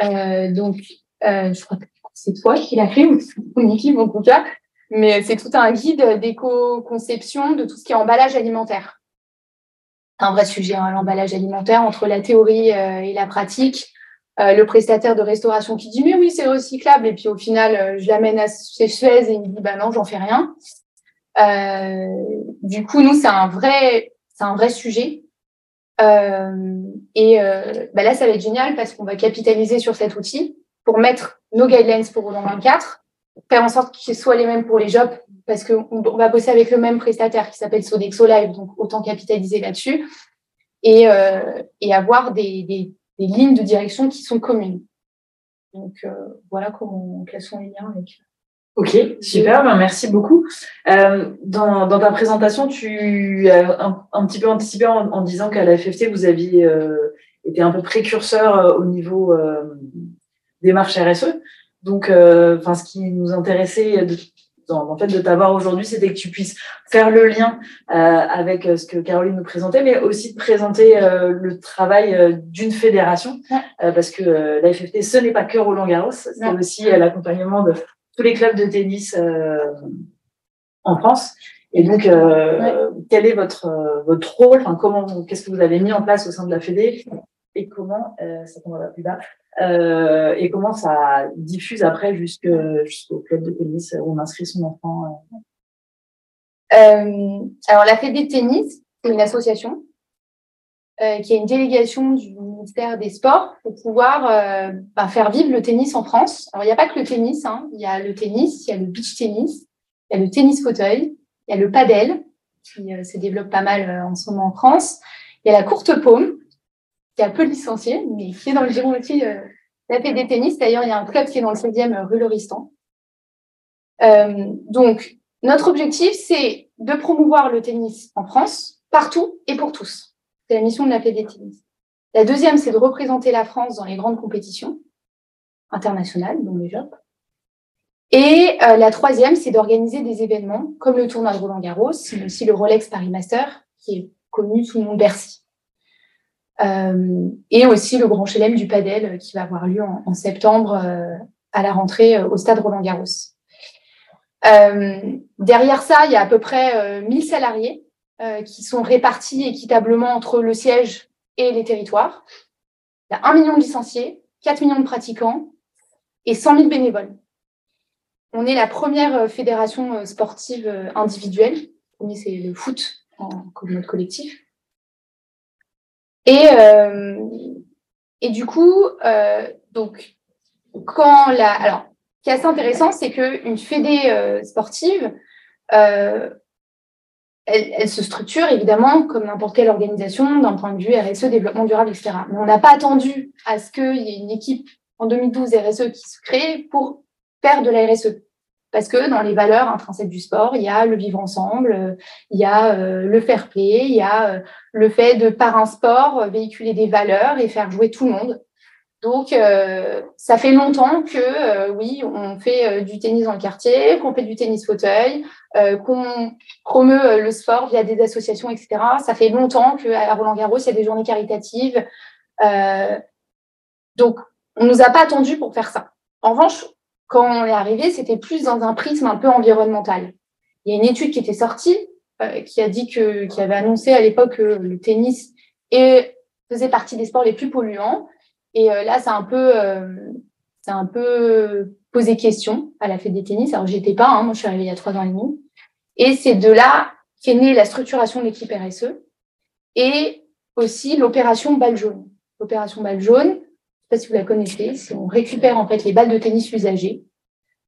donc, je crois que c'est toi qui l'as fait, ou en tout cas, mais c'est tout un guide d'éco-conception de tout ce qui est emballage alimentaire. Un vrai sujet, hein, l'emballage alimentaire, entre la théorie et la pratique. Euh, le prestataire de restauration qui dit mais oui c'est recyclable. Et puis au final euh, je l'amène à chez Suez et il me dit bah non j'en fais rien. Euh, du coup nous c'est un vrai c'est un vrai sujet. Et bah là ça va être génial parce qu'on va capitaliser sur cet outil pour mettre nos guidelines pour Roland 24, faire en sorte qu'ils soient les mêmes pour les jobs parce qu'on va bosser avec le même prestataire qui s'appelle Sodexo Live donc autant capitaliser là-dessus. Et, et avoir des, des des lignes de direction qui sont communes. Donc euh, voilà comment, quels sont les liens avec. Ok, super, ben merci beaucoup. Euh, dans, dans, ta présentation, tu as un, un petit peu anticipé en, en disant qu'à la FFT, vous aviez euh, été un peu précurseur euh, au niveau euh, des marches RSE. Donc, enfin, ce qui nous intéressait de en fait de t'avoir aujourd'hui, c'était que tu puisses faire le lien euh, avec euh, ce que Caroline nous présentait, mais aussi de présenter euh, le travail euh, d'une fédération, euh, parce que la FFT, ce n'est pas que Roland Garros, c'est aussi l'accompagnement de tous les clubs de tennis en France. Et donc, quel est votre votre rôle? Enfin, comment Qu'est-ce que vous avez mis en place au sein de la Fédé Et comment Ça tombera plus bas. Euh, et comment ça diffuse après jusqu'au club de tennis où on inscrit son enfant euh, euh Alors, la Fédé Tennis, c'est une association euh, qui a une délégation du ministère des Sports pour pouvoir euh, bah, faire vivre le tennis en France. Alors, il n'y a pas que le tennis, hein. il y a le tennis, il y a le beach tennis, il y a le tennis fauteuil, il y a le padel qui se développe pas mal en ce moment en France, il y a la courte paume qui a peu licencié, mais qui est dans le giron aussi euh, la des tennis. D'ailleurs, il y a un club qui est dans le 16e euh, rue Lauristan. Euh, donc, notre objectif, c'est de promouvoir le tennis en France, partout et pour tous. C'est la mission de la Fédé Tennis. La deuxième, c'est de représenter la France dans les grandes compétitions internationales, dont les Jeux. Et euh, la troisième, c'est d'organiser des événements comme le tournoi de Roland Garros, mais aussi le Rolex Paris Master, qui est connu sous le nom de Bercy. Et aussi le grand chelem du padel qui va avoir lieu en, septembre à la rentrée au stade Roland Garros. derrière ça, il y a à peu près 1000 salariés qui sont répartis équitablement entre le siège et les territoires. Il y a 1 million de licenciés, 4 millions de pratiquants et 100 000 bénévoles. On est la première euh, fédération euh, sportive euh, individuelle. Le c'est le foot en mode collectif. Et, et du coup, donc, quand la. Alors, ce qui est assez intéressant, c'est qu'une fédé sportive, elle, elle, se structure évidemment comme n'importe quelle organisation d'un point de vue RSE, développement durable, etc. Mais on n'a pas attendu à ce qu'il y ait une équipe en 2012 RSE qui se crée pour faire de la RSE. Parce que dans les valeurs intrinsèques du sport, il y a le vivre ensemble, euh, il y a euh, le fair play, il y a euh, le fait de, par un sport, véhiculer des valeurs et faire jouer tout le monde. Donc, ça fait longtemps que, oui, on fait du tennis dans le quartier, qu'on fait du tennis fauteuil, qu'on promeut le sport via des associations, etc. Ça fait longtemps qu'à Roland Garros, il y a des journées caritatives. donc, on nous a pas attendu pour faire ça. En revanche, quand on est arrivé, c'était plus dans un prisme un peu environnemental. Il y a une étude qui était sortie euh, qui a dit que, qui avait annoncé à l'époque que le tennis faisait partie des sports les plus polluants. Et euh, là, c'est un peu, euh, c'est un peu posé question à la fête des tennis. Alors, j'étais pas, hein, moi, je suis arrivée il y a trois ans et demi. Et c'est de là qu'est née la structuration de l'équipe RSE et aussi l'opération balle jaune. L'opération balle jaune, sais pas si vous la connaissez, on récupère en fait les balles de tennis usagées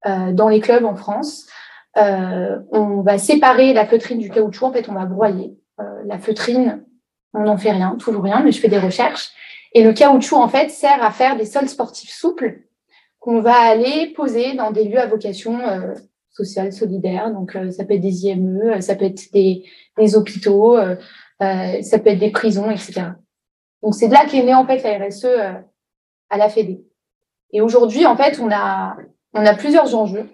euh, dans les clubs en France. Euh, on va séparer la feutrine du caoutchouc, en fait on va broyer. Euh, la feutrine, on n'en fait rien, toujours rien, mais je fais des recherches. Et le caoutchouc en fait sert à faire des sols sportifs souples qu'on va aller poser dans des lieux à vocation sociale, solidaire. Donc ça peut être des IME, ça peut être des, des hôpitaux, ça peut être des prisons, etc. Donc c'est de là qu'est née en fait la RSE à la Fédé. Et aujourd'hui, en fait, on a, on a plusieurs enjeux.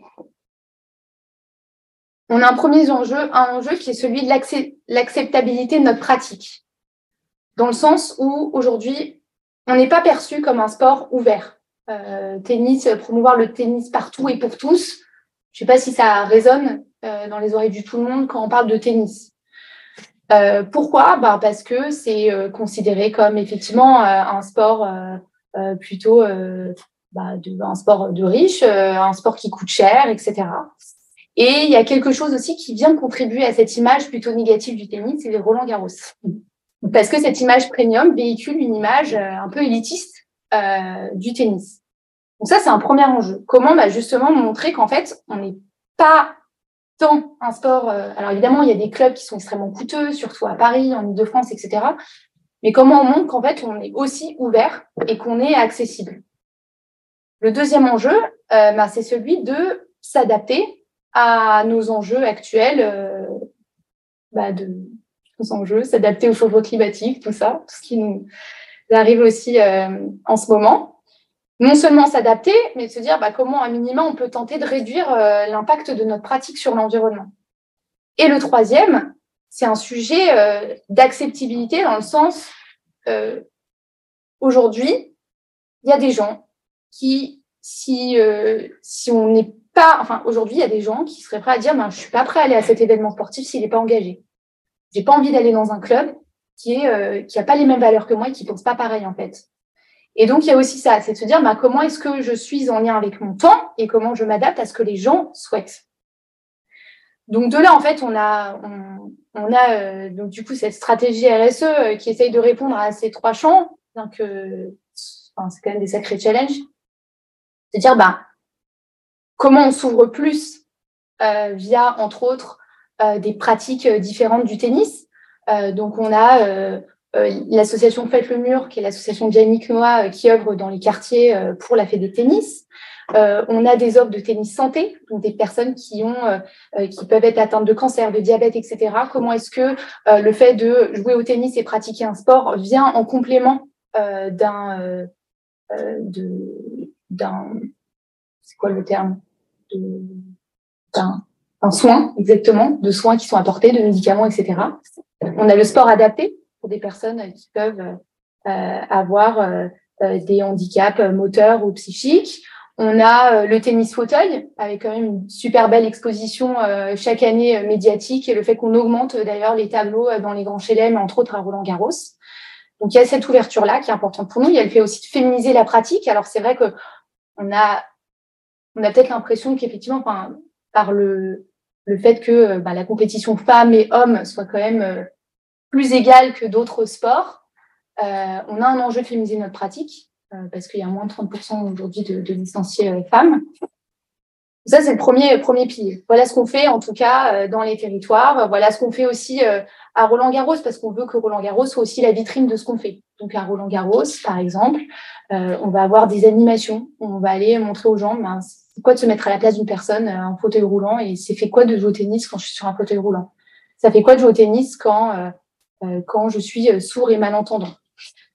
On a un premier enjeu, un enjeu qui est celui de l'acceptabilité de notre pratique. Dans le sens où aujourd'hui, on n'est pas perçu comme un sport ouvert. Euh, tennis, promouvoir le tennis partout et pour tous. Je ne sais pas si ça résonne euh, dans les oreilles du tout le monde quand on parle de tennis. Euh, pourquoi? Bah Parce que c'est considéré comme effectivement un sport plutôt euh, bah, de, un sport de riche, euh, un sport qui coûte cher, etc. Et il y a quelque chose aussi qui vient contribuer à cette image plutôt négative du tennis, c'est les Roland Garros. Parce que cette image premium véhicule une image un peu élitiste euh, du tennis. Donc ça, c'est un premier enjeu. Comment bah, justement montrer qu'en fait, on n'est pas tant un sport. alors évidemment, il y a des clubs qui sont extrêmement coûteux, surtout à Paris, en Ile-de-France, etc. Mais comment on montre qu'en fait, on est aussi ouvert et qu'on est accessible? Le deuxième enjeu, euh, bah, c'est celui de s'adapter à nos enjeux actuels, euh, bah, de nos enjeux, s'adapter au changement climatique, tout ça, tout ce qui nous arrive aussi euh, en ce moment. Non seulement s'adapter, mais se dire bah, comment, à minima, on peut tenter de réduire l'impact de notre pratique sur l'environnement. Et le troisième, c'est un sujet euh, d'acceptabilité dans le sens, euh, aujourd'hui, il y a des gens qui, si, euh, si on n'est pas, enfin, aujourd'hui, il y a des gens qui seraient prêts à dire, ben, je suis pas prêt à aller à cet événement sportif s'il n'est pas engagé. J'ai pas envie d'aller dans un club qui est, qui a pas les mêmes valeurs que moi et qui pense pas pareil, en fait. Et donc, il y a aussi ça, c'est de se dire, ben, comment est-ce que je suis en lien avec mon temps et comment je m'adapte à ce que les gens souhaitent. Donc de là, en fait, on a, a euh, donc du coup cette stratégie RSE euh, qui essaye de répondre à ces trois champs. Donc, euh, c'est quand même des sacrés challenges. C'est dire, bah, comment on s'ouvre plus via, entre autres, des pratiques différentes du tennis. donc, on a l'association Faites le Mur, qui est l'association de Yannick qui œuvre dans les quartiers pour la fête des tennis. Euh, on a des offres de tennis santé, donc des personnes qui ont, euh, euh, qui peuvent être atteintes de cancer, de diabète, etc. Comment est-ce que le fait de jouer au tennis et pratiquer un sport vient en complément d'un, d'un, c'est quoi le terme, d'un, un soin exactement, de soins qui sont apportés, de médicaments, etc. On a le sport adapté pour des personnes qui peuvent avoir des handicaps moteurs ou psychiques. On a le tennis fauteuil, avec quand même une super belle exposition chaque année médiatique et le fait qu'on augmente d'ailleurs les tableaux dans les grands chelem, entre autres à Roland Garros. Donc il y a cette ouverture-là qui est importante pour nous. Il y a le fait aussi de féminiser la pratique. Alors c'est vrai que on a, on a peut-être l'impression qu'effectivement, enfin, par le, le fait que bah, la compétition femmes et hommes soit quand même plus égale que d'autres sports, euh, on a un enjeu de féminiser notre pratique euh, parce qu'il y a moins de 30% aujourd'hui de, de licenciés euh, femmes. Ça, c'est le premier, premier pilier. Voilà ce qu'on fait, en tout cas, dans les territoires. Voilà ce qu'on fait aussi à Roland Garros, parce qu'on veut que Roland Garros soit aussi la vitrine de ce qu'on fait. Donc, à Roland Garros, par exemple, on va avoir des animations. On va aller montrer aux gens, ben, c'est quoi de se mettre à la place d'une personne en fauteuil roulant et c'est fait quoi de jouer au tennis quand je suis sur un fauteuil roulant? Ça fait quoi de jouer au tennis quand, quand je suis sourd et malentendant?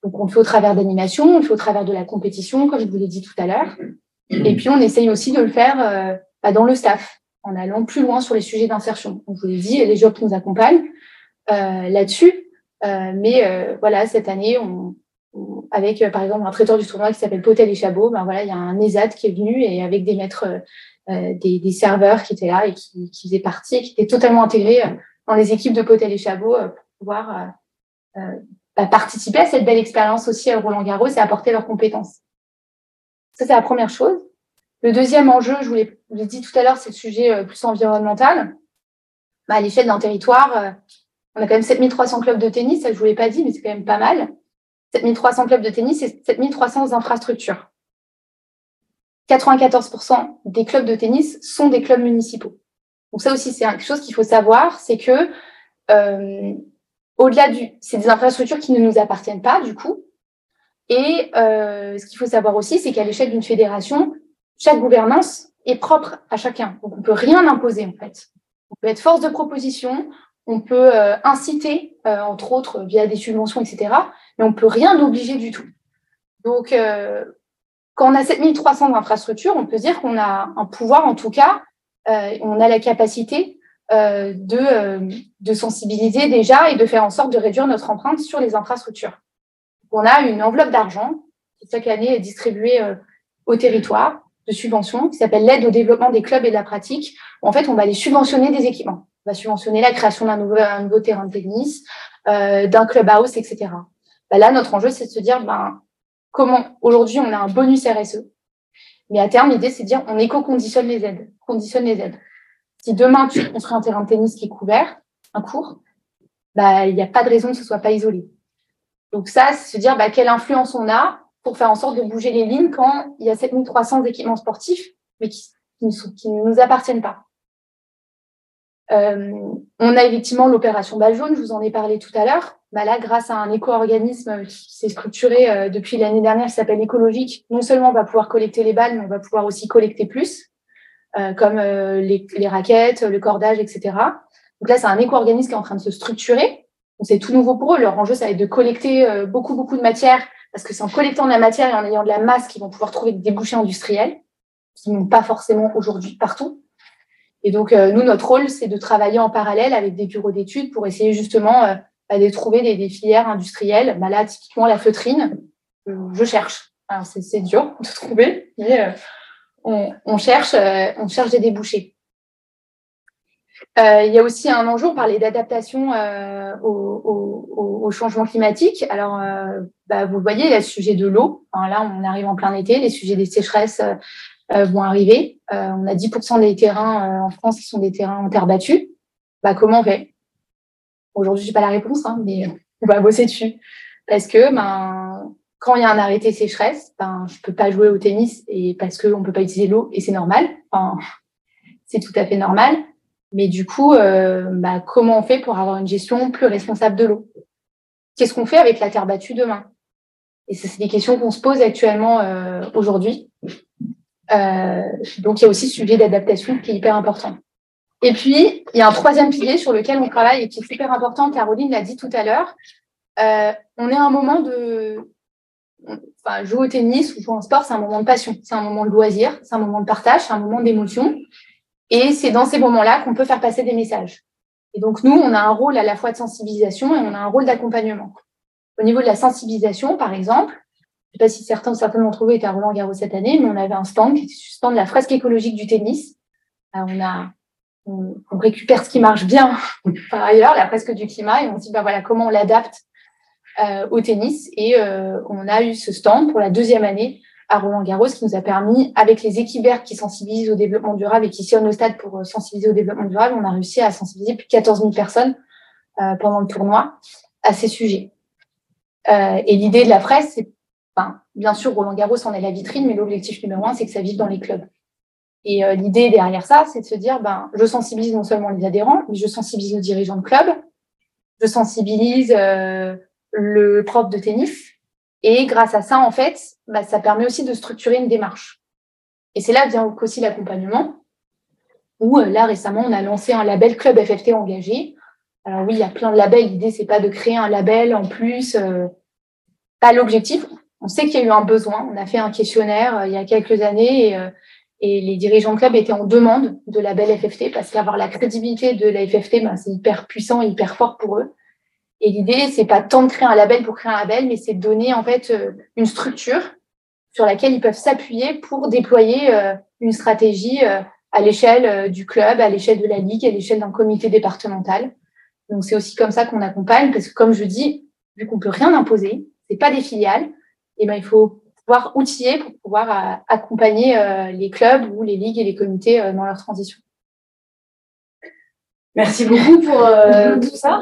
Donc, on le fait au travers d'animation, on le fait au travers de la compétition, comme je vous l'ai dit tout à l'heure. Et puis, on essaye aussi de le faire euh, bah, dans le staff, en allant plus loin sur les sujets d'insertion. On vous l'ai dit, les jobs nous accompagnent euh, là-dessus. Euh, mais euh, voilà, cette année, avec par exemple un traiteur du tournoi qui s'appelle Potel et Chabot, ben voilà, il y a un ESAT qui est venu et avec des maîtres, des, serveurs qui étaient là et qui, qui faisaient partie qui étaient totalement intégrés dans les équipes de Potel et Chabot pour pouvoir participer à cette belle expérience aussi à Roland Garros et apporter leurs compétences. Ça, c'est la première chose. Le deuxième enjeu, je vous l'ai dit tout à l'heure, c'est le sujet euh, plus environnemental. Bah, à l'échelle d'un territoire, euh, on a quand même 7300 clubs de tennis, ça je vous l'ai pas dit, mais c'est quand même pas mal. 7300 clubs de tennis et 7300 infrastructures. 94% des clubs de tennis sont des clubs municipaux. Donc ça aussi, c'est quelque chose qu'il faut savoir, c'est que euh, au-delà du, c'est des infrastructures qui ne nous appartiennent pas du coup. Et euh, ce qu'il faut savoir aussi, c'est qu'à l'échelle d'une fédération, chaque gouvernance est propre à chacun. Donc on peut rien imposer en fait. On peut être force de proposition, on peut euh, inciter, euh, entre autres via des subventions, etc. Mais on peut rien obliger du tout. Donc euh, quand on a 7300 infrastructures, on peut dire qu'on a un pouvoir, en tout cas, euh, on a la capacité euh, de, euh, de sensibiliser déjà et de faire en sorte de réduire notre empreinte sur les infrastructures. On a une enveloppe d'argent qui chaque année est distribuée euh, au territoire de subventions qui s'appelle l'aide au développement des clubs et de la pratique. En fait, on va les subventionner des équipements. On va subventionner la création d'un nouveau, nouveau terrain de tennis, euh, d'un clubhouse, etc. Bah là, notre enjeu, c'est de se dire, ben, comment aujourd'hui on a un bonus RSE, mais à terme, l'idée, c'est de dire, on éco-conditionne les aides, conditionne les aides. Si demain tu construis un terrain de tennis qui est couvert, un cours, bah, il n'y a pas de raison que ce soit pas isolé. Donc ça, c'est se dire bah, quelle influence on a pour faire en sorte de bouger les lignes quand il y a 7300 équipements sportifs, mais qui, ne, nous appartiennent pas. Euh, on a effectivement l'opération balle jaune, je vous en ai parlé tout à l'heure. Bah là, grâce à un éco-organisme qui s'est structuré euh, depuis l'année dernière, qui s'appelle Écologique, non seulement on va pouvoir collecter les balles, mais on va pouvoir aussi collecter plus. Euh, comme euh, les, les, raquettes, le cordage, etc. Donc là, c'est un éco-organisme qui est en train de se structurer. C'est tout nouveau pour eux. Leur enjeu, ça va être de collecter euh, beaucoup, beaucoup de matière, parce que c'est en collectant de la matière et en ayant de la masse qu'ils vont pouvoir trouver des débouchés industriels, qui n'ont pas forcément aujourd'hui partout. Et donc, nous, notre rôle, c'est de travailler en parallèle avec des bureaux d'études pour essayer justement bah, de trouver des, des, filières industrielles. Bah, là, typiquement, la feutrine, je cherche. C'est dur de trouver, on, cherche, euh, on cherche des débouchés. Euh, il y a aussi un enjeu, on parlait d'adaptation euh, au, changement climatique. Alors, bah, vous voyez, il y a le sujet de l'eau. là, on arrive en plein été, les sujets des sécheresses vont arriver. on a 10% des terrains en France qui sont des terrains en terre battue. Bah, comment on fait? Aujourd'hui, je n'ai pas la réponse, hein, mais on va bosser dessus. Parce que ben, quand il y a un arrêté sécheresse, ben, je peux pas jouer au tennis et parce qu'on peut pas utiliser l'eau et c'est normal. C'est tout à fait normal. Mais du coup, euh, bah, comment on fait pour avoir une gestion plus responsable de l'eau? Qu'est-ce qu'on fait avec la terre battue demain? Et ça, c'est des questions qu'on se pose actuellement euh, aujourd'hui. Euh, donc, il y a aussi ce sujet d'adaptation qui est hyper important. Et puis, il y a un troisième pilier sur lequel on travaille et qui est super important. Caroline l'a dit tout à l'heure. On est à un moment de, enfin, jouer au tennis ou jouer en sport, c'est un moment de passion, c'est un moment de loisir, c'est un moment de partage, c'est un moment d'émotion. Et c'est dans ces moments-là qu'on peut faire passer des messages. Et donc, nous, on a un rôle à la fois de sensibilisation et on a un rôle d'accompagnement. Au niveau de la sensibilisation, par exemple, je ne sais pas si certains ou certaines d'entre vous étaient à Roland Garros cette année, mais on avait un stand qui était stand de la fresque écologique du tennis. on a on, récupère ce qui marche bien par ailleurs, la fresque du climat, et on se dit ben voilà comment on l'adapte euh, au tennis. Et euh, on a eu ce stand pour la deuxième année à Roland Garros qui nous a permis, avec les équipes vertes qui sensibilisent au développement durable et qui sillonnent nos stades pour sensibiliser au développement durable, on a réussi à sensibiliser plus de 14 000 personnes euh, pendant le tournoi à ces sujets. Euh, et l'idée de la presse, c'est, enfin, bien sûr, Roland Garros en est la vitrine, mais l'objectif numéro un, c'est que ça vive dans les clubs. Et euh, l'idée derrière ça, c'est de se dire, ben, je sensibilise non seulement les adhérents, mais je sensibilise le dirigeants de club, je sensibilise euh, le prof de tennis, et grâce à ça, en fait, ben, ça permet aussi de structurer une démarche. Et c'est là vient aussi l'accompagnement, où là récemment, on a lancé un label Club FFT engagé, alors oui, il y a plein de labels. L'idée, c'est pas de créer un label en plus. Euh, pas l'objectif. On sait qu'il y a eu un besoin. On a fait un questionnaire euh, il y a quelques années et, euh, les dirigeants de club étaient en demande de label FFT parce qu'avoir la crédibilité de la FFT, ben, c'est hyper puissant hyper fort pour eux. Et l'idée, c'est pas tant de créer un label pour créer un label, mais c'est de donner en fait une structure sur laquelle ils peuvent s'appuyer pour déployer une stratégie à l'échelle du club, à l'échelle de la ligue, à l'échelle d'un comité départemental. Donc c'est aussi comme ça qu'on accompagne, parce que comme je dis, vu qu'on peut rien imposer, c'est pas des filiales, et eh ben il faut pouvoir outiller pour pouvoir euh, accompagner euh, les clubs ou les ligues et les comités euh, dans leur transition. Merci beaucoup pour tout ça.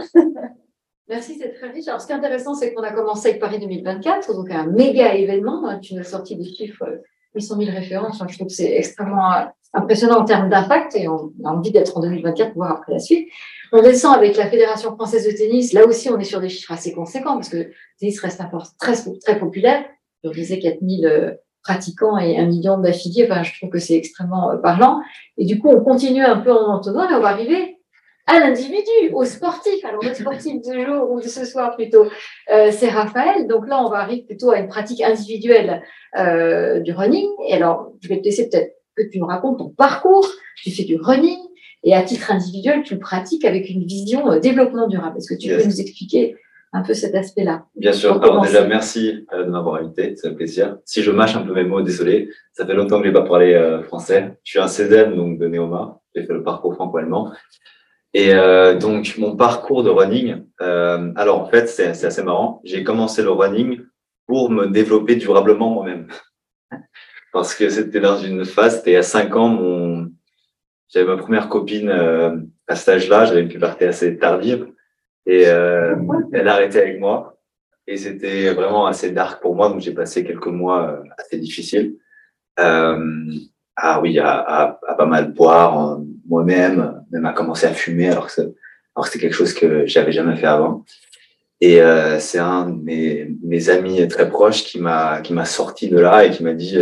Merci, c'est très riche. Alors, ce qui est intéressant, c'est qu'on a commencé avec Paris 2024, donc un méga événement. Tu nous as sorti des chiffres, 800 000 références. je trouve que c'est extrêmement impressionnant en termes d'impact et on a envie d'être en 2024 pour voir après la suite. On descend avec la Fédération française de tennis. Là aussi, on est sur des chiffres assez conséquents parce que le tennis reste un sport très, très populaire. Je disais 4000 euh, pratiquants et un million d'affiliés. Enfin, je trouve que c'est extrêmement euh, parlant. Et du coup, on continue un peu en entonnoir et on va arriver à l'individu, au sportif. Alors, le sportif du jour ou de ce soir plutôt, euh, c'est Raphaël. Donc là, on va arriver plutôt à une pratique individuelle du running. Et alors, je vais te laisser peut-être que tu nous racontes ton parcours. Tu fais du running, et à titre individuel, tu le pratiques avec une vision euh, développement durable. Est-ce que tu peux nous expliquer un peu cet aspect-là? Bien sûr. Alors déjà, merci euh, de m'avoir invité, c'est un plaisir. Si je mâche un peu mes mots, désolé, ça fait longtemps que je n'ai pas parlé euh, français. Je suis un CEDEM, donc de Néoma. J'ai fait le parcours franco-allemand. Et donc, mon parcours de running, alors en fait, c'est assez marrant. J'ai commencé le running pour me développer durablement moi-même. Parce que c'était dans une phase, c'était à 5 ans, mon, j'avais ma première copine euh, à cet âge-là, j'avais une puberté assez tardive et euh, elle a arrêté avec moi et c'était vraiment assez dark pour moi donc j'ai passé quelques mois euh, assez difficiles. Euh, ah oui, à, à, à, pas mal boire euh, moi-même, même à commencer à fumer alors que alors que c'est quelque chose que j'avais jamais fait avant. Et euh, c'est un de mes, mes amis très proches qui m'a qui m'a sorti de là et qui m'a dit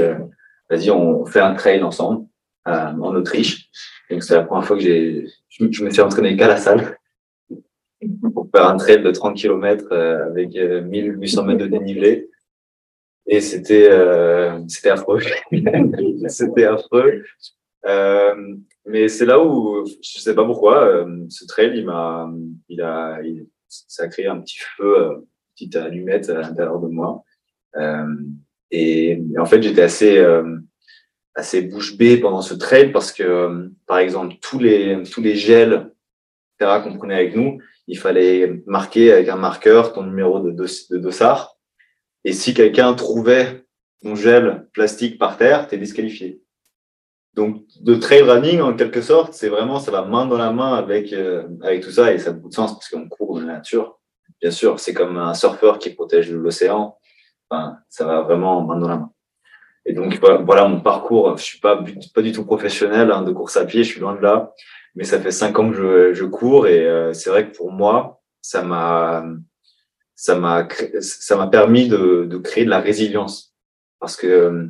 vas-y on fait un trail ensemble en Autriche. Donc, c'est la première fois que j'ai, je, me suis entraîné qu'à la salle pour faire un trail de 30 km euh, avec 1800 euh, mètres de dénivelé. Et c'était, euh, c'était affreux. c'était affreux. Euh, mais c'est là où, je sais pas pourquoi, euh, ce trail, il m'a, il a, il, ça a créé un petit feu, une petite allumette à l'intérieur de moi. Et, et, en fait, j'étais assez, assez bouche bée pendant ce trail parce que, euh, par exemple, tous les, tous les gels qu'on prenait avec nous, il fallait marquer avec un marqueur ton numéro de, de, dossard. Et si quelqu'un trouvait ton gel plastique par terre, tu es disqualifié. Donc, de trail running, en quelque sorte, c'est vraiment, ça va main dans la main avec, euh, avec tout ça et ça a beaucoup de sens parce qu'on court dans la nature. Bien sûr, c'est comme un surfeur qui protège l'océan. Enfin, ça va vraiment main dans la main. Et donc voilà mon parcours. Je suis pas pas du tout professionnel hein, de course à pied, je suis loin de là. Mais ça fait cinq ans que je, je cours et euh, c'est vrai que pour moi, ça m'a ça m'a ça m'a permis de, de créer de la résilience. Parce que euh,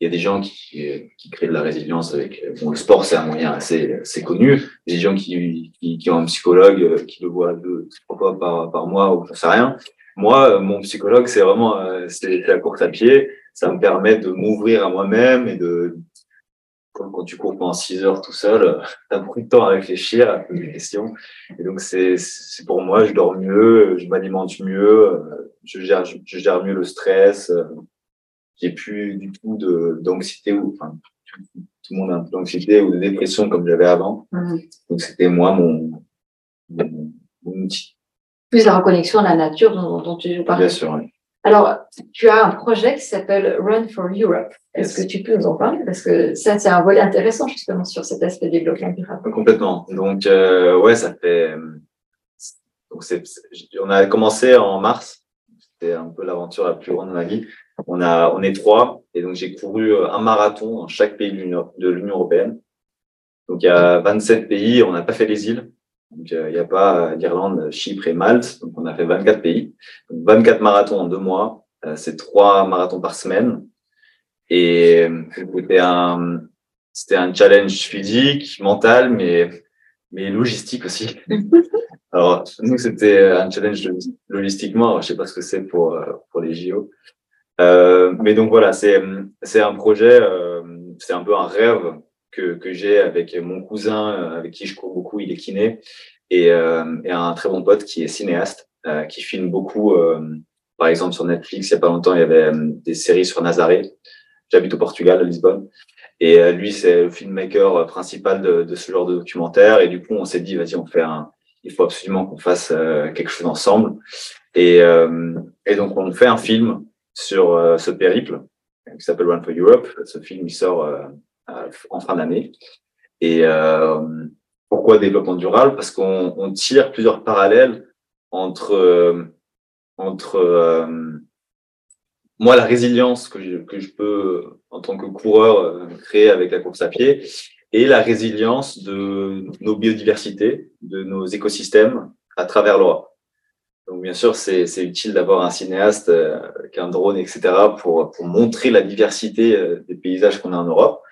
il y a des gens qui, qui créent de la résilience avec bon, le sport c'est un moyen assez, assez connu. Des gens qui, qui, ont un psychologue euh, qui le voit deux trois fois par, par mois ou je sais rien. Moi mon psychologue c'est vraiment c'est la course à pied. Ça me permet de m'ouvrir à moi-même et de quand tu cours pendant 6 heures tout seul, tu as beaucoup de temps à réfléchir, à poser des questions. Et donc, c'est pour moi, je dors mieux, je m'alimente mieux, je gère, je, gère mieux le stress. J'ai plus du tout d'anxiété ou, enfin, tout, le monde a un peu d'anxiété ou de dépression comme j'avais avant. Mmh. Donc, c'était moi mon, mon, outil. Plus la reconnexion à la nature dont, dont tu parles. Bien sûr, oui. Alors, tu as un projet qui s'appelle Run for Europe. Est-ce que tu peux nous en parler? Parce que ça, c'est un volet intéressant justement sur cet aspect développement durable. Complètement. Donc, euh, ouais, ça fait. Donc, c'est, on a commencé en mars. C'était un peu l'aventure la plus grande de ma vie. On a, on est trois, et donc j'ai couru euh, un marathon dans chaque pays de l'Union européenne. Donc, il y a 27 pays. On n'a pas fait les îles. Donc, euh, il n'y a pas l'Irlande, Chypre et Malte. Donc, on a fait 24 pays. Donc, 24 marathons en deux mois. Euh, c'est trois marathons par semaine. Et euh, c'était un, c'était un challenge physique, mental, mais, mais logistique aussi. Alors, nous, c'était un challenge logistiquement. Alors, je sais pas ce que c'est pour, pour les JO. Euh, mais donc voilà, c'est, c'est un projet, euh, c'est un peu un rêve que, que j'ai avec mon cousin, euh, avec qui je cours beaucoup, il est kiné, et, euh, et un très bon pote qui est cinéaste, euh, qui filme beaucoup. par exemple, sur Netflix, il y a pas longtemps, il y avait des séries sur Nazaré. J'habite au Portugal, à Lisbonne. Et lui, c'est le filmmaker principal de, de, ce genre de documentaire. Et du coup, on s'est dit, vas-y, on fait un, il faut absolument qu'on fasse quelque chose ensemble. Et, et donc, on fait un film sur ce périple qui s'appelle Run for Europe. Ce film, il sort euh, en fin d'année. Et euh, pourquoi développement durable? Parce qu'on tire plusieurs parallèles entre, euh, entre moi, la résilience que je, peux, en tant que coureur, créer avec la course à pied, et la résilience de nos biodiversités, de nos écosystèmes à travers l'Europe. Donc, bien sûr, c'est utile d'avoir un cinéaste euh, un drone, etc., pour, pour montrer la diversité des paysages qu'on a en Europe.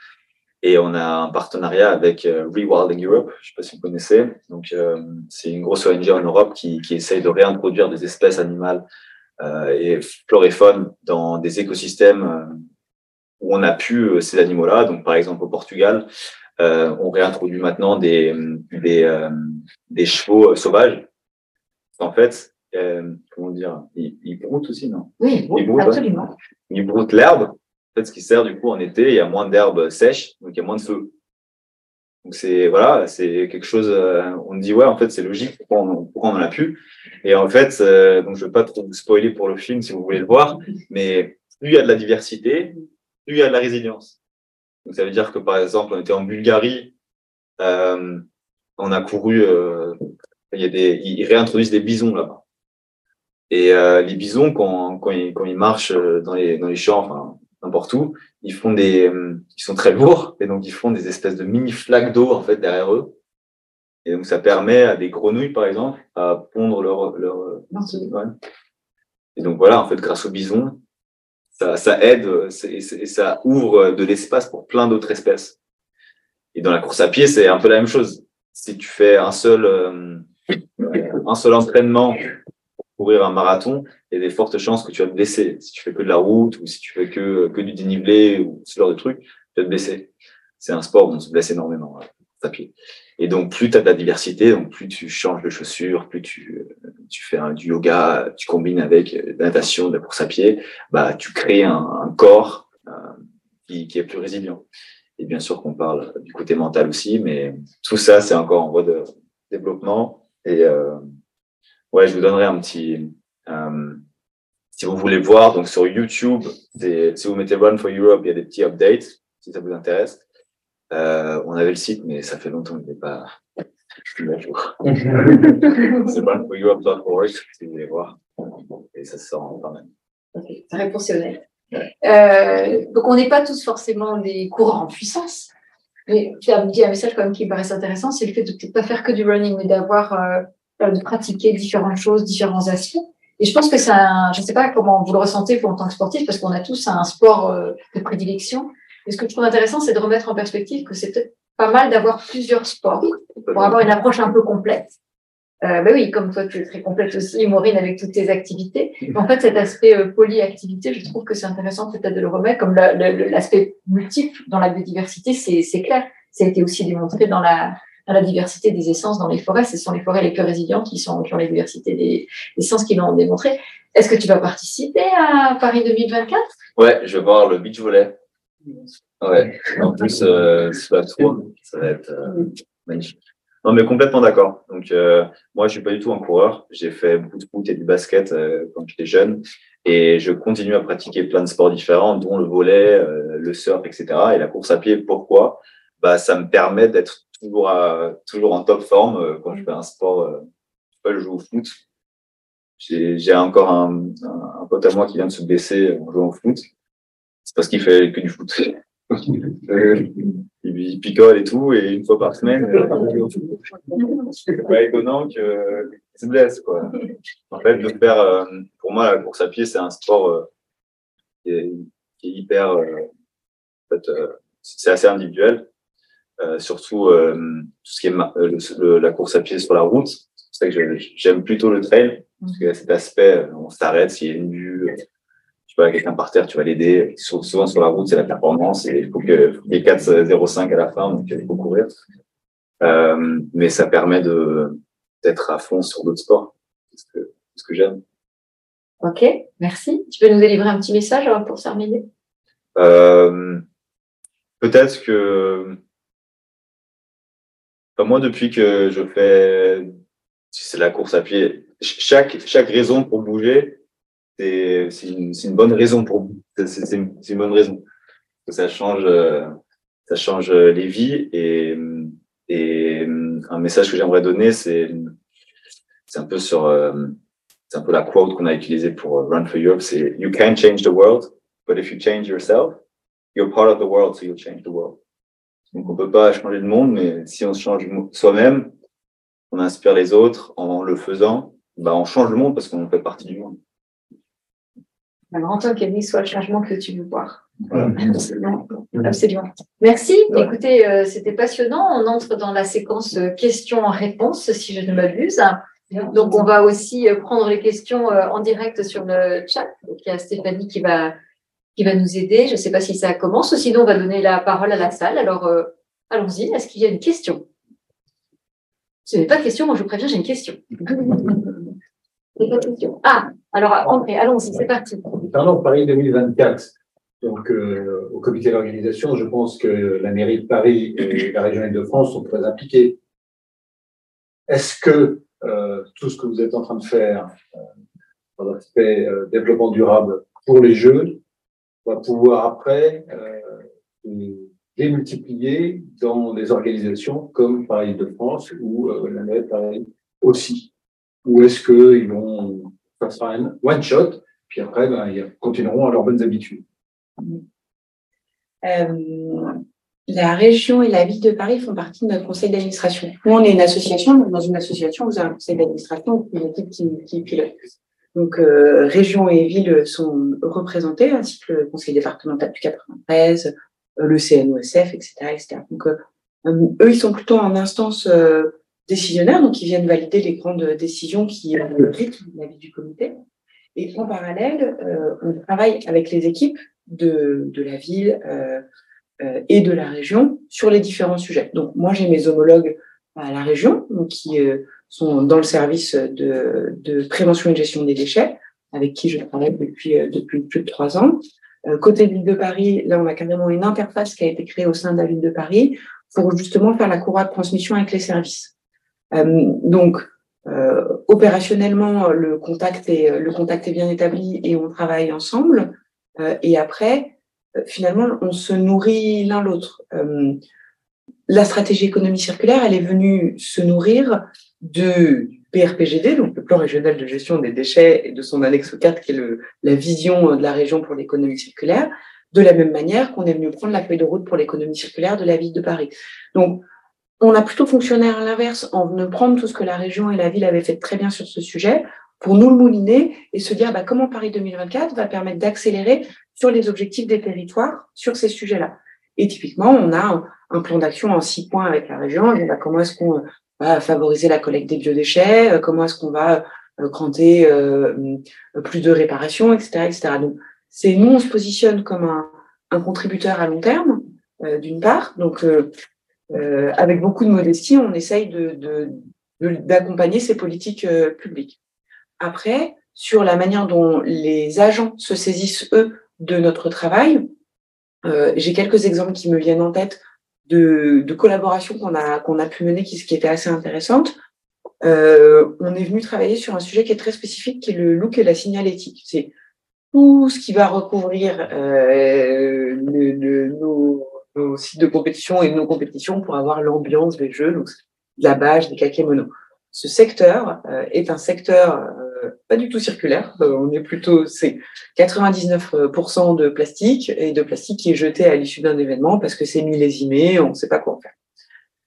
Et on a un partenariat avec euh, Rewilding Europe, je ne sais pas si vous connaissez. Donc, euh, c'est une grosse ONG en Europe qui, qui essaye de réintroduire des espèces animales euh, et florifaunes dans des écosystèmes euh, où on a pu ces animaux-là. Donc, par exemple, au Portugal, on réintroduit maintenant des, des, des chevaux sauvages. En fait, comment dire, ils, ils, broutent aussi, non? Oui, ils absolument. Ils broutent l'herbe ce qui sert du coup en été, il y a moins d'herbes sèches, donc il y a moins de feu. Donc c'est voilà, c'est quelque chose. Euh, on dit ouais, en fait c'est logique. Pourquoi on, on en a plus Et en fait, euh, donc je veux pas trop vous spoiler pour le film si vous voulez le voir, mais plus il y a de la diversité, plus il y a de la résilience. Donc ça veut dire que par exemple, on était en Bulgarie, euh, on a couru. il y a des, ils réintroduisent des bisons là-bas. Et les bisons, quand, quand, ils, quand ils marchent dans les, dans les champs, enfin, n'importe où, ils font des, euh, ils sont très lourds et donc ils font des espèces de mini flaques d'eau en fait derrière eux. Et donc ça permet à des grenouilles par exemple à pondre leur leur. Ouais. Et donc voilà, en fait, grâce au bison, ça, ça aide et ça ouvre de l'espace pour plein d'autres espèces. Et dans la course à pied, c'est un peu la même chose. Si tu fais un seul euh, un seul entraînement courir un marathon, il y a des fortes chances que tu vas te blesser. Si tu fais que de la route ou si tu fais que, que du dénivelé ou ce genre de trucs, tu vas te blesser. C'est un sport où on se blesse énormément à pied. Et donc, plus tu as de la diversité, donc plus tu changes de chaussures, plus tu, tu fais du yoga, tu combines avec de la natation, de la course à pied, bah, tu crées un, un corps euh, qui, qui est plus résilient. Et bien sûr qu'on parle du côté mental aussi, mais tout ça, c'est encore en voie de développement. Et, euh, Ouais, je vous donnerai un petit. Euh, si vous voulez voir, donc sur YouTube, si vous mettez Run for Europe, il y a des petits updates, si ça vous intéresse. Euh, on avait le site, mais ça fait longtemps qu'il n'est pas plus à jour. C'est runforeurope.org si vous voulez voir. Et ça se sort quand même. Okay. Est honnête. Euh, donc, on n'est pas tous forcément des courants en puissance. Mais tu as dit un message quand même qui me paraît intéressant, c'est le fait de ne pas faire que du running, mais d'avoir euh, de pratiquer différentes choses, différents aspects. Et je pense que c'est un, je ne sais pas comment vous le ressentez en tant que sportif, parce qu'on a tous un sport euh, de prédilection. Et ce que je trouve intéressant, c'est de remettre en perspective que c'est peut-être pas mal d'avoir plusieurs sports pour avoir une approche un peu complète. Euh, bah oui, comme toi, tu es très complète aussi, Maureen, avec toutes tes activités. En fait, cet aspect euh, polyactivité, je trouve que c'est intéressant peut-être de le remettre, comme la- la- l'aspect multiple dans la biodiversité, c'est clair. Ça a été aussi démontré dans la, dans la diversité des essences dans les forêts. Ce sont les forêts les plus résilientes qui, sont, qui ont la diversité des essences qui l'ont démontré. Est-ce que tu vas participer à Paris 2024 Ouais, je vais voir le beach volley. Ouais, en plus, euh, sur la tour, ça va être euh, magnifique. Non, mais complètement d'accord. Donc, euh, moi, je suis pas du tout un coureur. J'ai fait beaucoup de foot et du basket euh, quand j'étais jeune. Et je continue à pratiquer plein de sports différents, dont le volley, euh, le surf, etc. Et la course à pied, pourquoi? Bah, Ça me permet d'être toujours, à, toujours en top forme euh, quand je fais un sport. Euh, je sais pas, je joue au foot. J'ai j'ai encore un, un, un pote à moi qui vient de se blesser en jouant au foot. C'est parce qu'il fait que du foot. Euh, il, il picole et tout, et une fois par semaine, c'est pas étonnant qu'il se blesse. Quoi. En fait, de faire, euh, pour moi, la course à pied, c'est un sport euh, qui, est, qui est hyper. euh, en fait, euh, c'est assez individuel. Euh, surtout euh, tout ce qui est ma- euh, le- le- la course à pied sur la route. C'est pour ça que j'aime plutôt le trail, parce qu'il y a cet aspect, on s'arrête s'il y a une vue, tu vois, quelqu'un par terre, tu vas l'aider. Sou- Souvent sur la route, c'est la performance et il faut que- ait 4,05 à la fin, donc il faut courir. Euh, mais ça permet de d'être à fond sur d'autres sports. C'est ce que, ce que j'aime. Ok, merci. Tu peux nous délivrer un petit message pour terminer Euh, Peut-être que moi, depuis que je fais c'est la course à pied, ch- chaque chaque raison pour bouger, c'est une, une bonne raison pour c'est une, une bonne raison. Ça change euh, ça change les vies et et un message que j'aimerais donner, c'est c'est un peu sur euh, c'est un peu la quote qu'on a utilisée pour Run for Europe, c'est You can't change the world, but if you change yourself, you're part of the world, so you'll change the world. Donc on peut pas changer le monde, mais si on se change soi-même, on inspire les autres en le faisant, bah on change le monde parce qu'on fait partie du monde. Alors, Antoine, quel soit le changement que tu veux voir. Voilà. Absolument. Absolument. Merci. Ouais. Écoutez, euh, c'était passionnant. On entre dans la séquence euh, questions-réponses, si je ne m'abuse. Donc, on va aussi euh, prendre les questions en direct sur le chat. Donc, il y a Stéphanie qui va, qui va nous aider. Je ne sais pas si ça commence, sinon on va donner la parole à la salle. Alors, euh, allons-y. Est-ce qu'il y a une question? Ce n'est pas de question, moi je vous préviens, j'ai une question. De. Ah, alors André, allons-y, c'est parti. Parlons de Paris 2024. Donc, euh, au comité d'organisation, je pense que la mairie de Paris et la région Île-de-France sont très impliqués. Est-ce que euh, tout ce que vous êtes en train de faire euh, dans l'aspect développement durable pour les jeux va pouvoir après euh, démultiplier dans des organisations comme Paris Île-de-France ou euh, la mairie de Paris aussi Ou est-ce qu'ils vont faire un one shot puis après, ben, ils continueront à leurs bonnes habitudes? Euh, la région et la ville de Paris font partie de notre conseil d'administration. Nous, on est une association. Dans une association, vous avez un conseil d'administration, une équipe qui, qui pilote. Donc, euh, région et ville sont représentées, ainsi que le conseil départemental du 93, euh, le CNOSF, etc., etc. Donc, euh, euh, eux, ils sont plutôt en instance décisionnaire, donc ils viennent valider les grandes décisions qui rythment la vie du comité. Et en parallèle, euh, on travaille avec les équipes de, de la ville euh, euh, et de la région sur les différents sujets. Donc moi, j'ai mes homologues à la région donc, qui sont dans le service de, de prévention et gestion des déchets, avec qui je travaille depuis, euh, depuis plus de trois ans. Euh, côté ville de Paris, là, on a carrément une interface qui a été créée au sein de la ville de Paris pour justement faire la courroie de transmission avec les services. Euh, donc, euh, opérationnellement, le contact est le contact est bien établi et on travaille ensemble. Euh, et après, euh, finalement, on se nourrit l'un l'autre. La stratégie économie circulaire, elle est venue se nourrir de PRPGD, donc le plan régional de gestion des déchets, et de son annexe 4, qui est le, la vision de la région pour l'économie circulaire, de la même manière qu'on est venu prendre la feuille de route pour l'économie circulaire de la ville de Paris. Donc, on a plutôt fonctionné à l'inverse, en venant prendre tout ce que la région et la ville avaient fait très bien sur ce sujet, pour nous le mouliner et se dire bah, comment Paris 2024 va permettre d'accélérer sur les objectifs des territoires sur ces sujets-là. Et typiquement, on a un, plan d'action en six points avec la région. Et comment est-ce qu'on va favoriser la collecte des biodéchets, comment est-ce qu'on va cranter plus de réparation, etc., etc. Donc, c'est nous, on se positionne comme un, un contributeur à long terme, d'une part. Donc, avec beaucoup de modestie, on essaye de, de d'accompagner ces politiques publiques. Après, sur la manière dont les agents se saisissent, eux, de notre travail, euh, j'ai quelques exemples qui me viennent en tête de, de collaborations qu'on a, qu'on a pu mener qui, qui étaient assez intéressantes. Euh, on est venu travailler sur un sujet qui est très spécifique, qui est le look et la signalétique. C'est tout ce qui va recouvrir euh, nos, sites de compétition et nos compétitions pour avoir l'ambiance des jeux, donc la bâche, des kakémonos. Ce secteur euh, est un secteur pas du tout circulaire. Euh, on est plutôt, c'est 99% de plastique et de plastique qui est jeté à l'issue d'un événement parce que c'est millésimé, on ne sait pas quoi en faire.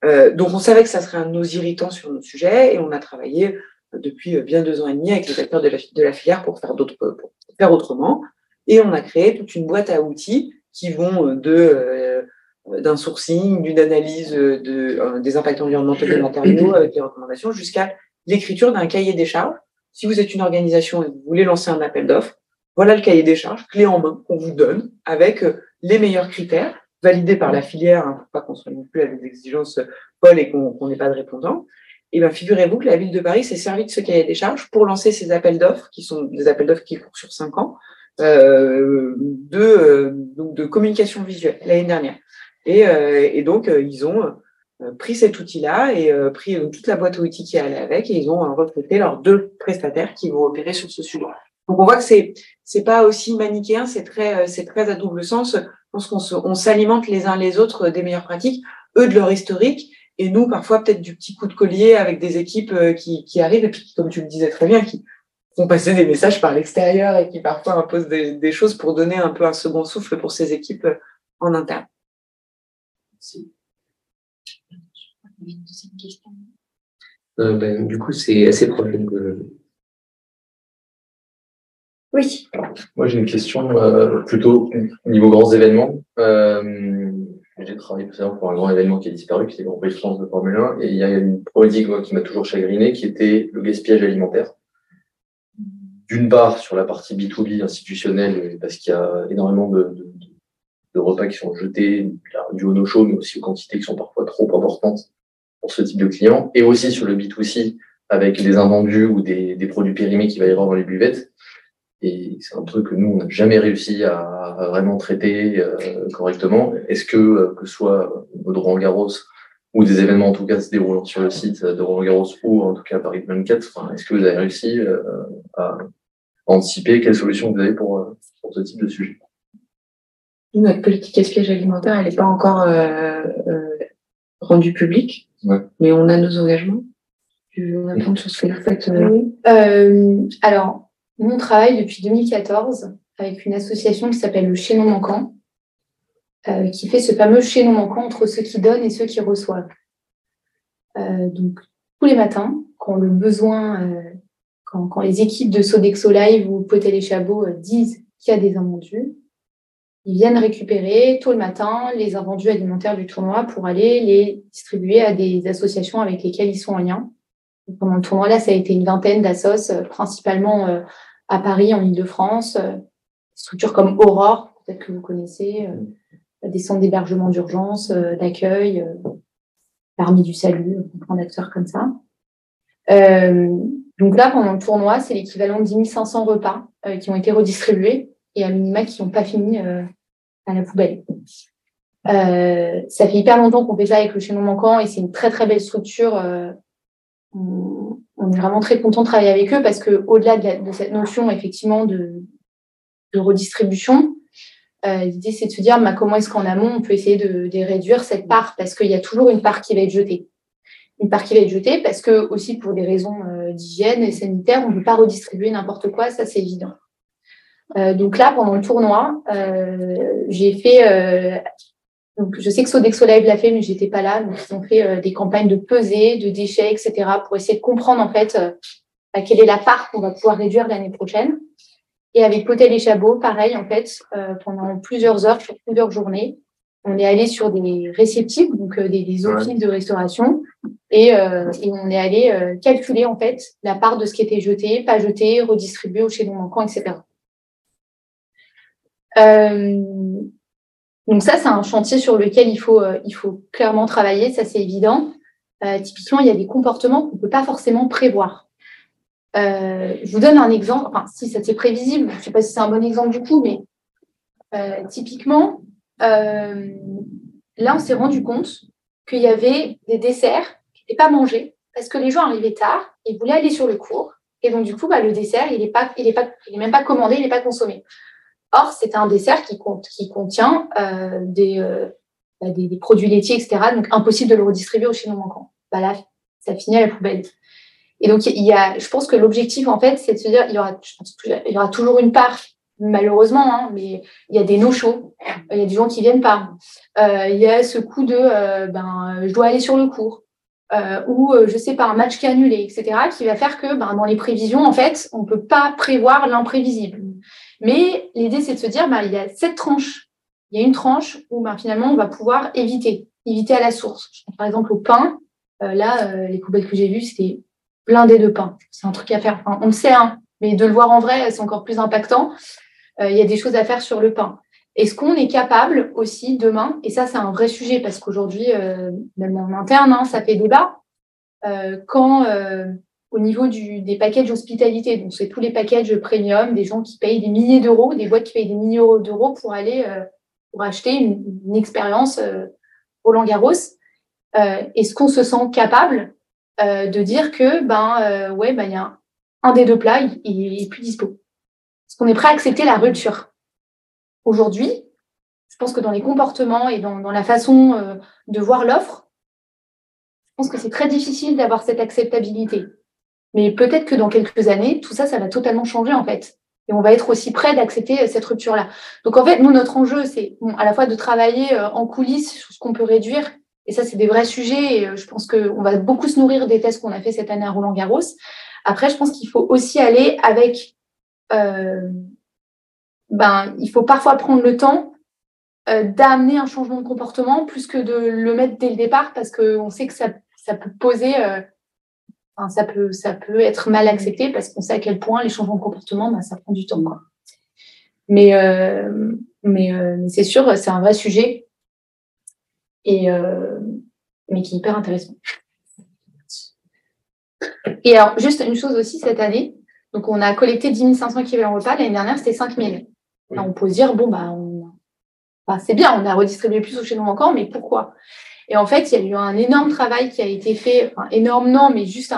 Euh, donc on savait que ça serait un de nos irritants sur notre sujet et on a travaillé depuis bien deux ans et demi avec les acteurs de la, filière pour faire d'autres, pour faire autrement. Et on a créé toute une boîte à outils qui vont de d'un sourcing, d'une analyse de, des impacts environnementaux des matériaux avec les recommandations, jusqu'à l'écriture d'un cahier des charges si vous êtes une organisation et que vous voulez lancer un appel d'offres, voilà le cahier des charges, clé en main, qu'on vous donne avec euh, les meilleurs critères validés par la filière, hein, pour pas qu'on soit non plus à des exigences folles et qu'on n'ait pas de répondants. Et bien, figurez-vous que la ville de Paris s'est servie de ce cahier des charges pour lancer ces appels d'offres, qui sont des appels d'offres qui courent sur cinq ans, euh, de, euh, donc de communication visuelle l'année dernière. Et, euh, et donc, euh, ils ont euh, pris cet outil-là et euh, pris euh, toute la boîte à outils qui allait avec et ils ont recruté leurs deux prestataires qui vont opérer sur ce sujet. Donc on voit que c'est c'est pas aussi manichéen, c'est très c'est très à double sens. Je pense qu'on on s'alimente les uns les autres des meilleures pratiques, eux de leur historique et nous parfois peut-être du petit coup de collier avec des équipes qui, qui arrivent et puis comme tu le disais très bien qui font passer des messages par l'extérieur et qui parfois imposent des, des choses pour donner un peu un second souffle pour ces équipes en interne. Merci. Euh, ben, du coup, c'est assez proche. Oui. moi, j'ai une question euh, plutôt au niveau grands événements. Euh, j'ai travaillé tout pour un grand événement qui a disparu, qui est le Grand Prix de France de Formule 1, et il y a une problématique qui m'a toujours chagriné, qui était le gaspillage alimentaire. D'une part, sur la partie B2B institutionnelle, parce qu'il y a énormément de, de, de, repas qui sont jetés, du au no-show, mais aussi aux quantités qui sont parfois trop importantes pour ce type de client, et aussi sur le B2C avec des invendus ou des, des produits périmés qu'il va y avoir dans les buvettes. Et c'est un truc que nous, on n'a jamais réussi à, à vraiment traiter euh, correctement. Est-ce que, euh, que ce soit au Roland Garros ou des événements en tout cas se déroulant sur le site de Roland Garros ou en tout cas Paris 24, enfin, est-ce que vous avez réussi euh, à anticiper quelles solutions vous avez pour, euh, pour ce type de sujet? Notre politique gaspillage alimentaire, elle n'est pas encore rendue publique. Mais on a nos engagements. Tu veux répondre sur ce que vous faites euh... Euh, Alors, on travaille depuis 2014 avec une association qui s'appelle le Chaînon Manquant, euh, qui fait ce fameux chaînon manquant entre ceux qui donnent et ceux qui reçoivent. Euh, donc, tous les matins, quand le besoin, euh, quand, quand, les équipes de Sodexo Live ou Potel et Chabot euh, disent qu'il y a des invendus, ils viennent récupérer tôt le matin les invendus alimentaires du tournoi pour aller les distribuer à des associations avec lesquelles ils sont en lien. Pendant le tournoi, là, ça a été une vingtaine d'assos, euh, principalement euh, à Paris, en Ile-de-France. Euh, structures comme Aurore, peut-être que vous connaissez, des centres d'hébergement d'urgence, d'accueil, l'armée du salut, plein d'acteurs comme ça. donc là, pendant le tournoi, c'est l'équivalent de 10 500 repas qui ont été redistribués et à minima qui n'ont pas fini euh, à la poubelle. Euh, ça fait hyper longtemps qu'on fait ça avec le chaînon manquant et c'est une très très belle structure. Euh, on, est vraiment très content de travailler avec eux parce que au-delà de, de, cette notion effectivement de, de redistribution, euh, l'idée c'est de se dire bah, comment est-ce qu'en amont on peut essayer de, de réduire cette part parce qu'il y a toujours une part qui va être jetée. Une part qui va être jetée parce que aussi pour des raisons euh, d'hygiène et sanitaire, on ne peut pas redistribuer n'importe quoi, ça c'est évident. Euh, donc là, pendant le tournoi, euh, j'ai fait. Euh, donc je sais que Sodexo Live l'a fait, mais j'étais pas là. Donc ils ont fait euh, des campagnes de pesée, de déchets, etc. pour essayer de comprendre en fait bah, quelle est la part qu'on va pouvoir réduire l'année prochaine. Et avec Potel et Chabot, pareil en fait, pendant plusieurs heures, plusieurs journées, on est allé sur des réceptifs, donc des, des, offices de restauration, et, on est allé calculer en fait la part de ce qui était jeté, pas jeté, redistribué au chaînon manquant, etc. donc ça, c'est un chantier sur lequel il faut, il faut clairement travailler, ça c'est évident. typiquement, il y a des comportements qu'on ne peut pas forcément prévoir. Euh, je vous donne un exemple, enfin, si c'est prévisible, je ne sais pas si c'est un bon exemple du coup, mais euh, typiquement, euh, là, on s'est rendu compte qu'il y avait des desserts qui n'étaient pas mangés parce que les gens arrivaient tard et voulaient aller sur le cours. Et donc, du coup, bah, le dessert, il n'est pas, il est pas, il est même pas commandé, il n'est pas consommé. Or, c'est un dessert qui, compte, qui contient des, bah, des, des, produits laitiers, etc. Donc, impossible de le redistribuer au chaînon manquant. Bah, là, ça finit à la poubelle. Et donc, il y a, je pense que l'objectif, en fait, c'est de se dire, il y aura, il y aura toujours une part, malheureusement, hein, mais il y a des no-shows, il y a des gens qui viennent pas. Euh, il y a ce coup de, euh, ben, je dois aller sur le cours, euh, ou je sais pas, un match qui est annulé, etc., qui va faire que, ben, dans les prévisions, en fait, on peut pas prévoir l'imprévisible. Mais l'idée, c'est de se dire, ben, il y a cette tranche. Il y a une tranche où, ben, finalement, on va pouvoir éviter, éviter à la source. Par exemple, au pain, là, les poubelles que j'ai vues, c'était blindé de pain. C'est un truc à faire. on le sait, hein, mais de le voir en vrai, c'est encore plus impactant. Euh, il y a des choses à faire sur le pain. Est-ce qu'on est capable aussi demain, et ça c'est un vrai sujet parce qu'aujourd'hui, euh, même en interne, hein, ça fait débat, euh, quand au niveau du, des packages hospitalité, donc c'est tous les packages premium, des gens qui payent des milliers d'euros, des boîtes qui payent des milliers d'euros pour aller pour acheter une, une expérience Roland Garros, est-ce qu'on se sent capable euh, de dire que ben euh, ouais ben il y a un, des deux plats il, est plus dispo? Est-ce qu'on est prêt à accepter la rupture? Aujourd'hui, je pense que dans les comportements et dans, la façon euh, de voir l'offre, je pense que c'est très difficile d'avoir cette acceptabilité. Mais peut-être que dans quelques années, tout ça, ça va totalement changer en fait. Et on va être aussi prêt d'accepter cette rupture-là. Donc en fait, nous, notre enjeu, c'est à la fois de travailler en coulisses sur ce qu'on peut réduire et ça, c'est des vrais sujets. Et euh, je pense qu'on va beaucoup se nourrir des tests qu'on a fait cette année à Roland Garros. Après, je pense qu'il faut aussi aller avec. Euh, ben, il faut parfois prendre le temps euh, d'amener un changement de comportement plus que de le mettre dès le départ parce qu'on sait que ça, ça peut poser. Enfin, ça, peut, ça peut être mal accepté parce qu'on sait à quel point les changements de comportement, ben, ça prend du temps. Quoi. Mais, mais, mais c'est sûr, c'est un vrai sujet et, euh, mais qui est hyper intéressant. Et alors, juste une chose aussi cette année, donc on a collecté 10 500 équivalents repas, l'année dernière c'était 5 000. on peut se dire, bon, bah, bah, c'est bien, on a redistribué plus au chaînon encore, mais pourquoi? Et en fait, il y a eu un énorme travail qui a été fait, enfin, mais juste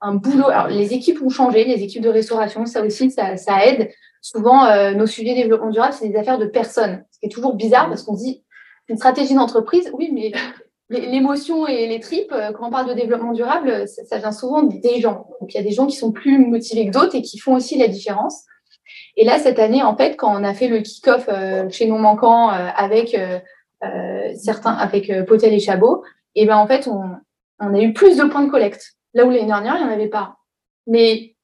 un, boulot. Alors, les équipes ont changé, les équipes de restauration, ça aussi, ça, ça aide. Souvent, euh, nos sujets développement durable, c'est des affaires de personnes, ce qui est toujours bizarre parce qu'on dit, une stratégie d'entreprise, oui, mais l'émotion et les tripes, euh, quand on parle de développement durable, ça, vient souvent des gens. Donc, il y a des gens qui sont plus motivés que d'autres et qui font aussi la différence. Et là, cette année, en fait, quand on a fait le kick-off euh, chez Non Manquant euh, avec certains, avec Potel et Chabot, et ben en fait, on, a eu plus de points de collecte. Là où l'année dernière, il n'y en avait pas. Mais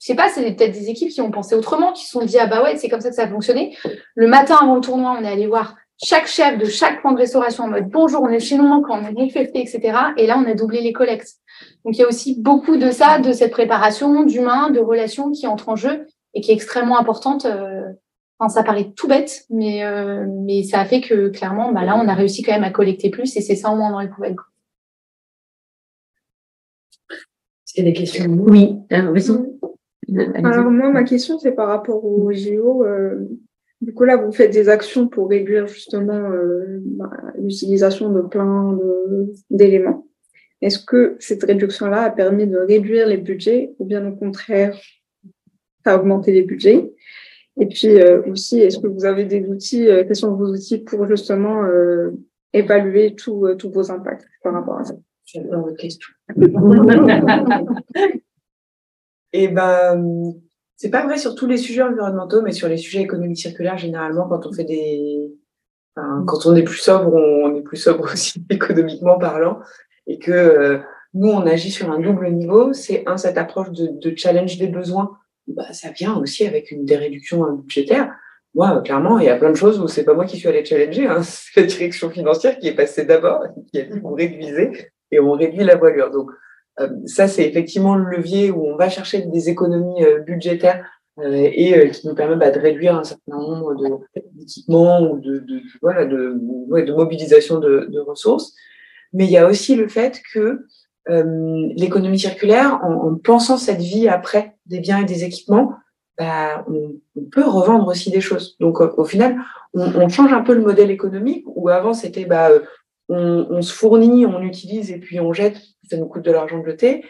je sais pas, c'est peut-être des équipes qui ont pensé autrement, qui se sont dit ah bah ouais, c'est comme ça que ça a fonctionné. Le matin avant le tournoi, on est allé voir chaque chef de chaque point de restauration en mode bonjour, on est chez nous quand on est FFT, etc. Et là, on a doublé les collectes. Donc, il y a aussi beaucoup de ça, de cette préparation d'humain, de relations qui entrent en jeu et qui est extrêmement importante. Euh, enfin, ça paraît tout bête, mais, euh, mais ça a fait que clairement, bah, là, on a réussi quand même à collecter plus et c'est ça au moins dans les poubelles. C'est des questions Oui, euh, Alors moi, ma question, c'est par rapport au JO. Du coup, là, vous faites des actions pour réduire justement euh, bah, l'utilisation de plein d'éléments. Est-ce que cette réduction-là a permis de réduire les budgets ou bien au contraire, ça a augmenté les budgets? Et puis euh, aussi, est-ce que vous avez des outils, euh, quels sont vos outils pour justement évaluer tous vos impacts par rapport à ça? J'adore votre question. Et eh ben, c'est pas vrai sur tous les sujets environnementaux, mais sur les sujets économiques circulaires, généralement, quand on fait des, enfin, quand on est plus sobre, on, est plus sobre aussi économiquement parlant, et que euh, nous, on agit sur un double niveau. C'est un cette approche de, de challenge des besoins. Bah, ça vient aussi avec une des réductions budgétaires. moi, clairement, il y a plein de choses où c'est pas moi qui suis allé challenger, hein. c'est la direction financière qui est passée d'abord, qui a dit vous réduisez et on réduit la voilure. Donc, euh, ça, c'est effectivement le levier où on va chercher des économies euh, budgétaires euh, et qui nous permet bah, de réduire un certain nombre d'équipements ou de, de, voilà, de, de mobilisation de, ressources. Mais il y a aussi le fait que l'économie circulaire, en, en, pensant cette vie après des biens et des équipements, bah, on, peut revendre aussi des choses. Donc au, final, on, change un peu le modèle économique où avant c'était bah, on, on, se fournit, on utilise et puis on jette, ça nous coûte de l'argent de jeter.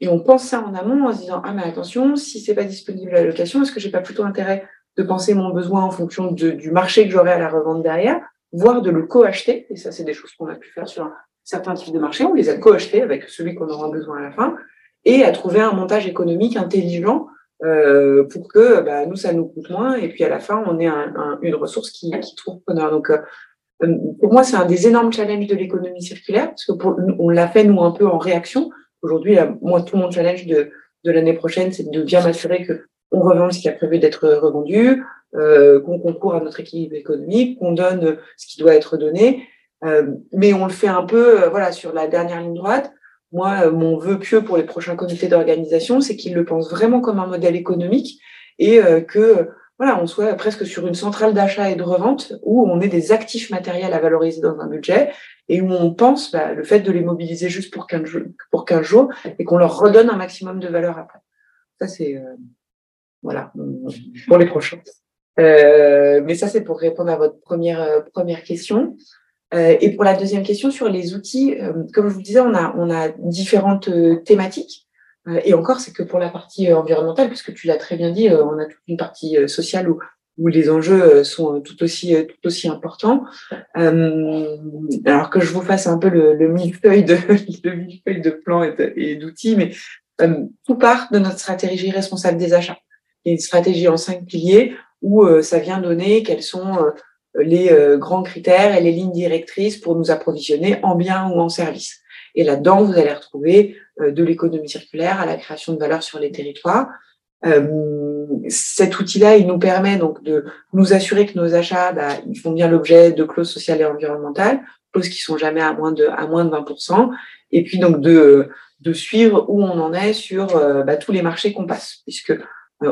Et on pense ça en amont en se disant ah mais attention, si c'est pas disponible à la location, est-ce que j'ai pas plutôt intérêt de penser mon besoin en fonction du marché que j'aurai à la revente derrière, voire de le co-acheter? Et ça, c'est des choses qu'on a pu faire sur certains types de marchés. On les a co-achetés avec celui qu'on aura besoin à la fin et à trouver un montage économique intelligent euh, pour que bah, nous, ça nous coûte moins et puis à la fin, on ait un, un, une ressource qui, qui trouve preneur. Donc, euh, pour moi, c'est un des énormes challenges de l'économie circulaire parce que pour, on l'a fait, nous, un peu en réaction. Aujourd'hui, moi, tout mon challenge de, de l'année prochaine, c'est de bien m'assurer que on revende ce qui a prévu d'être revendu, euh, qu'on concourt à notre équilibre économique, qu'on donne ce qui doit être donné. Euh, mais on le fait un peu, euh, voilà, sur la dernière ligne droite. Moi, euh, mon vœu pieux pour les prochains comités d'organisation, c'est qu'ils le pensent vraiment comme un modèle économique et que voilà, on soit presque sur une centrale d'achat et de revente où on ait des actifs matériels à valoriser dans un budget et où on pense bah, le fait de les mobiliser juste pour 15 jours, pour 15 jours et qu'on leur redonne un maximum de valeur après. Ça, c'est euh, voilà pour les prochains. Euh, mais ça, c'est pour répondre à votre première, première question. Euh, et pour la deuxième question sur les outils, euh, comme je vous disais, on a, on a différentes euh, thématiques. et encore, c'est que pour la partie environnementale, puisque tu l'as très bien dit, on a toute une partie sociale où, où les enjeux sont tout aussi, tout aussi importants. alors que je vous fasse un peu le, le millefeuille de, le millefeuille de plans et d'outils, mais tout part de notre stratégie responsable des achats. Il y a une stratégie en cinq piliers où ça vient donner quels sont les euh, grands critères et les lignes directrices pour nous approvisionner en biens ou en services. Et là-dedans, vous allez retrouver euh, de l'économie circulaire à la création de valeur sur les territoires. Euh, cet outil-là, il nous permet donc de nous assurer que nos achats, bah, ils font bien l'objet de clauses sociales et environnementales, clauses qui sont jamais à moins de à moins de 20%, et puis donc de de suivre où on en est sur bah, tous les marchés qu'on passe, puisque euh,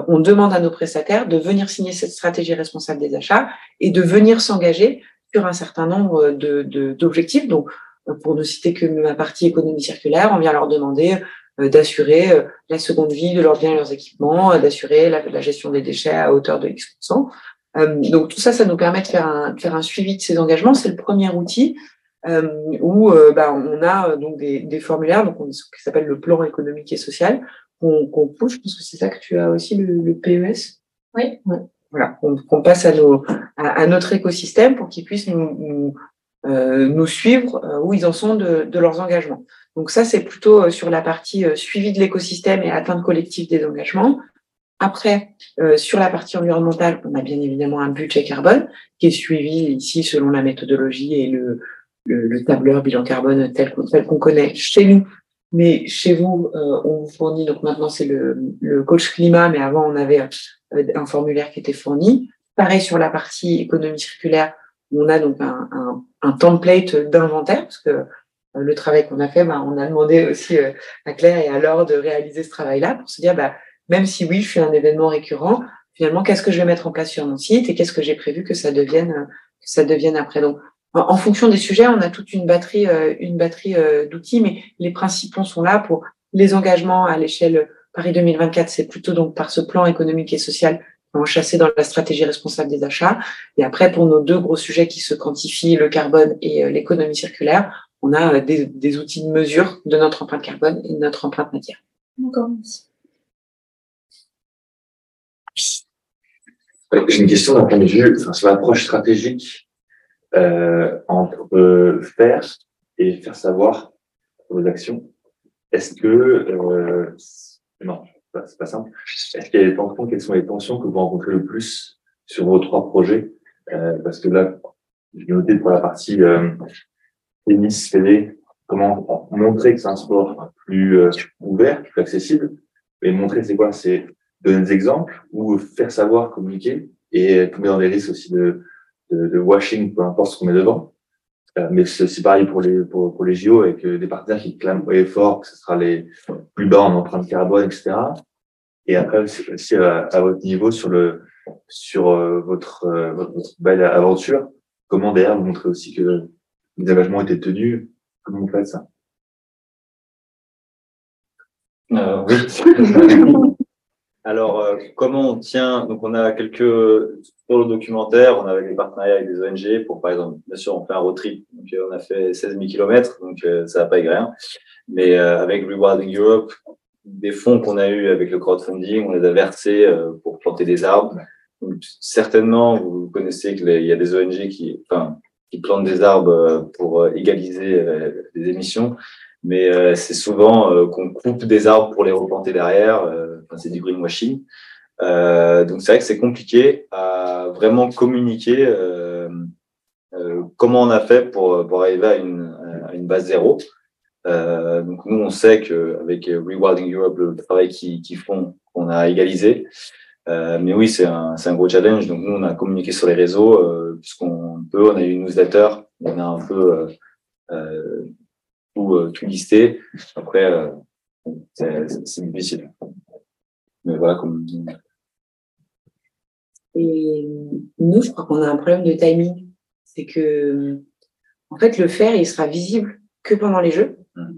on demande à nos prestataires de venir signer cette stratégie responsable des achats et de venir s'engager sur un certain nombre d'objectifs. De, Donc, euh, pour ne citer que ma partie économie circulaire, on vient leur demander euh, d'assurer la seconde vie de leurs biens et leurs équipements, d'assurer la, gestion des déchets à hauteur de X%. Donc tout ça, ça nous permet de faire un, faire un suivi de ces engagements. C'est le premier outil où bah, on a donc des, formulaires donc on, qui s'appelle le plan économique et social qu'on pousse. Je pense que c'est ça que tu as aussi le, PES. Oui. Voilà, qu'on passe à, nos, à, notre écosystème pour qu'ils puissent nous, nous, euh, nous suivre euh, où ils en sont de, de leurs engagements. Donc ça, c'est plutôt euh, sur la partie euh, suivi de l'écosystème et atteinte collective des engagements. Après, euh, sur la partie environnementale, on a bien évidemment un budget carbone qui est suivi ici selon la méthodologie et le, le, le tableur bilan carbone tel qu'on connaît chez nous mais chez vous, euh, on vous fournit, donc maintenant c'est le, le, coach climat, mais avant on avait euh, un formulaire qui était fourni. Pareil sur la partie économie circulaire, on a donc un, template d'inventaire, parce que euh, le travail qu'on a fait, bah, on a demandé aussi à Claire et à Laure de réaliser ce travail-là pour se dire, bah, même si oui, je suis un événement récurrent, finalement, qu'est-ce que je vais mettre en place sur mon site et qu'est-ce que j'ai prévu que ça devienne, que ça devienne après? Donc, en fonction des sujets, on a toute une batterie, euh, une batterie euh, d'outils, mais les principaux sont là pour les engagements à l'échelle Paris 2024. C'est plutôt donc par ce plan économique et social enchâssé dans la stratégie responsable des achats. Et après, pour nos deux gros sujets qui se quantifient, le carbone et euh, l'économie circulaire, on a des, des, outils de mesure de notre empreinte carbone et de notre empreinte matière. D'accord, merci. J'ai une question d'un point de vue, enfin, sur l'approche stratégique euh, entre faire et faire savoir vos actions. Est-ce que euh, non, c'est pas simple. Est-ce qu'il y a des tensions? Quelles sont les tensions que vous rencontrez le plus sur vos trois projets? Euh, Parce que là, j'ai noté pour la partie euh, tennis, fédé, comment montrer que c'est un sport plus euh, ouvert, plus accessible. Et montrer, c'est quoi? C'est donner des exemples ou faire savoir, communiquer. et met dans des risques aussi de, de, de washing, peu importe ce qu'on met dedans. Euh, mais c'est pareil pour les, pour, pour les JO avec des partenaires qui clament haut et fort que ce sera les plus bas en empreinte carbone, etc. Et après, aussi à, à votre niveau sur le, sur euh, votre, euh, votre, belle aventure, comment derrière vous montrez aussi que les engagements étaient tenus, comment vous faites ça? Euh, Oui. Alors, euh, comment on tient? Donc, on a quelques pour le documentaire, on a avec des partenariats avec des ONG pour, par exemple, bien sûr, on fait un road trip. Donc, euh, on a fait 16 000 km, donc euh, ça va pas être rien. Mais avec Rewarding Europe, des fonds qu'on a eu avec le crowdfunding, on les a versés pour planter des arbres. Certainement, vous connaissez qu'il y a des ONG qui, plantent des arbres pour égaliser les émissions mais euh, c'est souvent euh, qu'on coupe des arbres pour les replanter derrière. Euh, c'est du greenwashing. Donc c'est vrai que c'est compliqué à vraiment communiquer comment on a fait pour, pour arriver à une, base zéro. Euh, donc nous, on sait qu'avec Rewarding Europe, le travail qu'ils font, on a égalisé. Euh, mais oui, c'est un, un, gros challenge. Donc nous, on a communiqué sur les réseaux, euh, puisqu'on peut, on a eu une newsletter, on a un peu tout, euh, tout listé. Après, euh, c'est difficile. Mais voilà, comme. Et nous, je crois qu'on a un problème de timing. C'est que, en fait, le faire, il sera visible que pendant les jeux. Mm.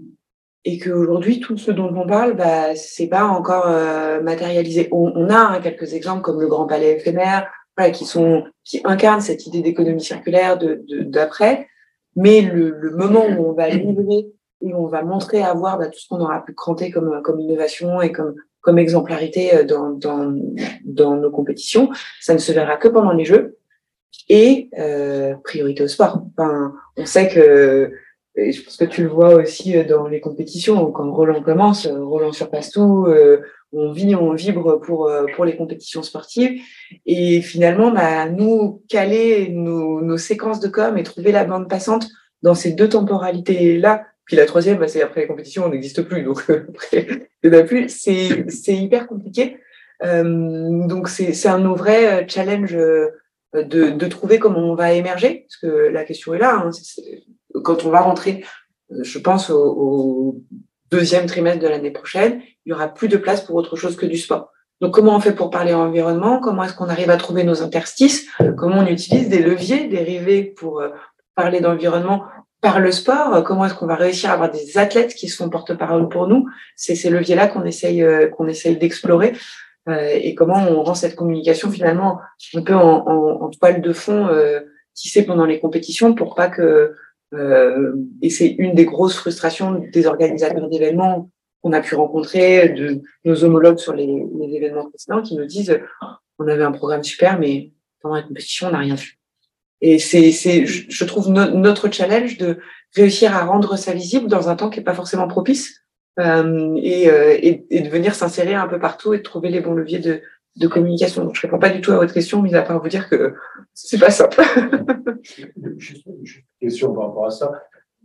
Et qu'aujourd'hui, tout ce dont on parle, bah, c'est pas encore euh, matérialisé. On, on a hein, quelques exemples comme le Grand Palais éphémère, voilà, qui sont qui incarnent cette idée d'économie circulaire de d'après. Mais le, le, moment où on va livrer et on va montrer à voir bah, tout ce qu'on aura pu cranter comme, comme innovation et comme, comme exemplarité euh, dans, dans, dans nos compétitions, ça ne se verra que pendant les Jeux. Et euh, priorité au sport. Enfin, on sait que, et je pense que tu le vois aussi euh, dans les compétitions, quand Roland commence, euh, Roland surpasse tout, on vit, on vibre pour, pour les compétitions sportives. Et finalement, bah, nous, caler nos, nos séquences de com et trouver la bande passante dans ces deux temporalités-là, puis la troisième, bah, c'est après la compétition, on n'existe plus. Donc après, il n'y en a plus. C'est, c'est hyper compliqué. Euh, donc c'est, c'est un vrais euh, challenges euh, de, de trouver comment on va émerger. Parce que la question est là. Hein, quand on va rentrer, euh, je pense, au, au, deuxième trimestre de l'année prochaine, il y aura plus de place pour autre chose que du sport. Donc comment on fait pour parler environnement Comment est-ce qu'on arrive à trouver nos interstices Comment on utilise des leviers dérivés pour parler d'environnement par le sport, comment est-ce qu'on va réussir à avoir des athlètes qui sont porte-parole pour nous? C'est ces leviers-là qu'on essaye, euh, qu'on essaye d'explorer. Euh, et comment on rend cette communication finalement un peu en, en, en toile de fond euh, tissée pendant les compétitions pour pas que euh, et c'est une des grosses frustrations des organisateurs d'événements qu'on a pu rencontrer, de nos homologues sur les, les événements précédents, qui nous disent on avait un programme super, mais pendant la compétition on n'a rien vu. Et c'est, c'est, je trouve notre challenge de réussir à rendre ça visible dans un temps qui est pas forcément propice euh, et, euh, et, de venir s'insérer un peu partout et de trouver les bons leviers de, de communication. Donc, je réponds pas du tout à votre question, mis à part vous dire que c'est pas simple. Juste une question par rapport à ça.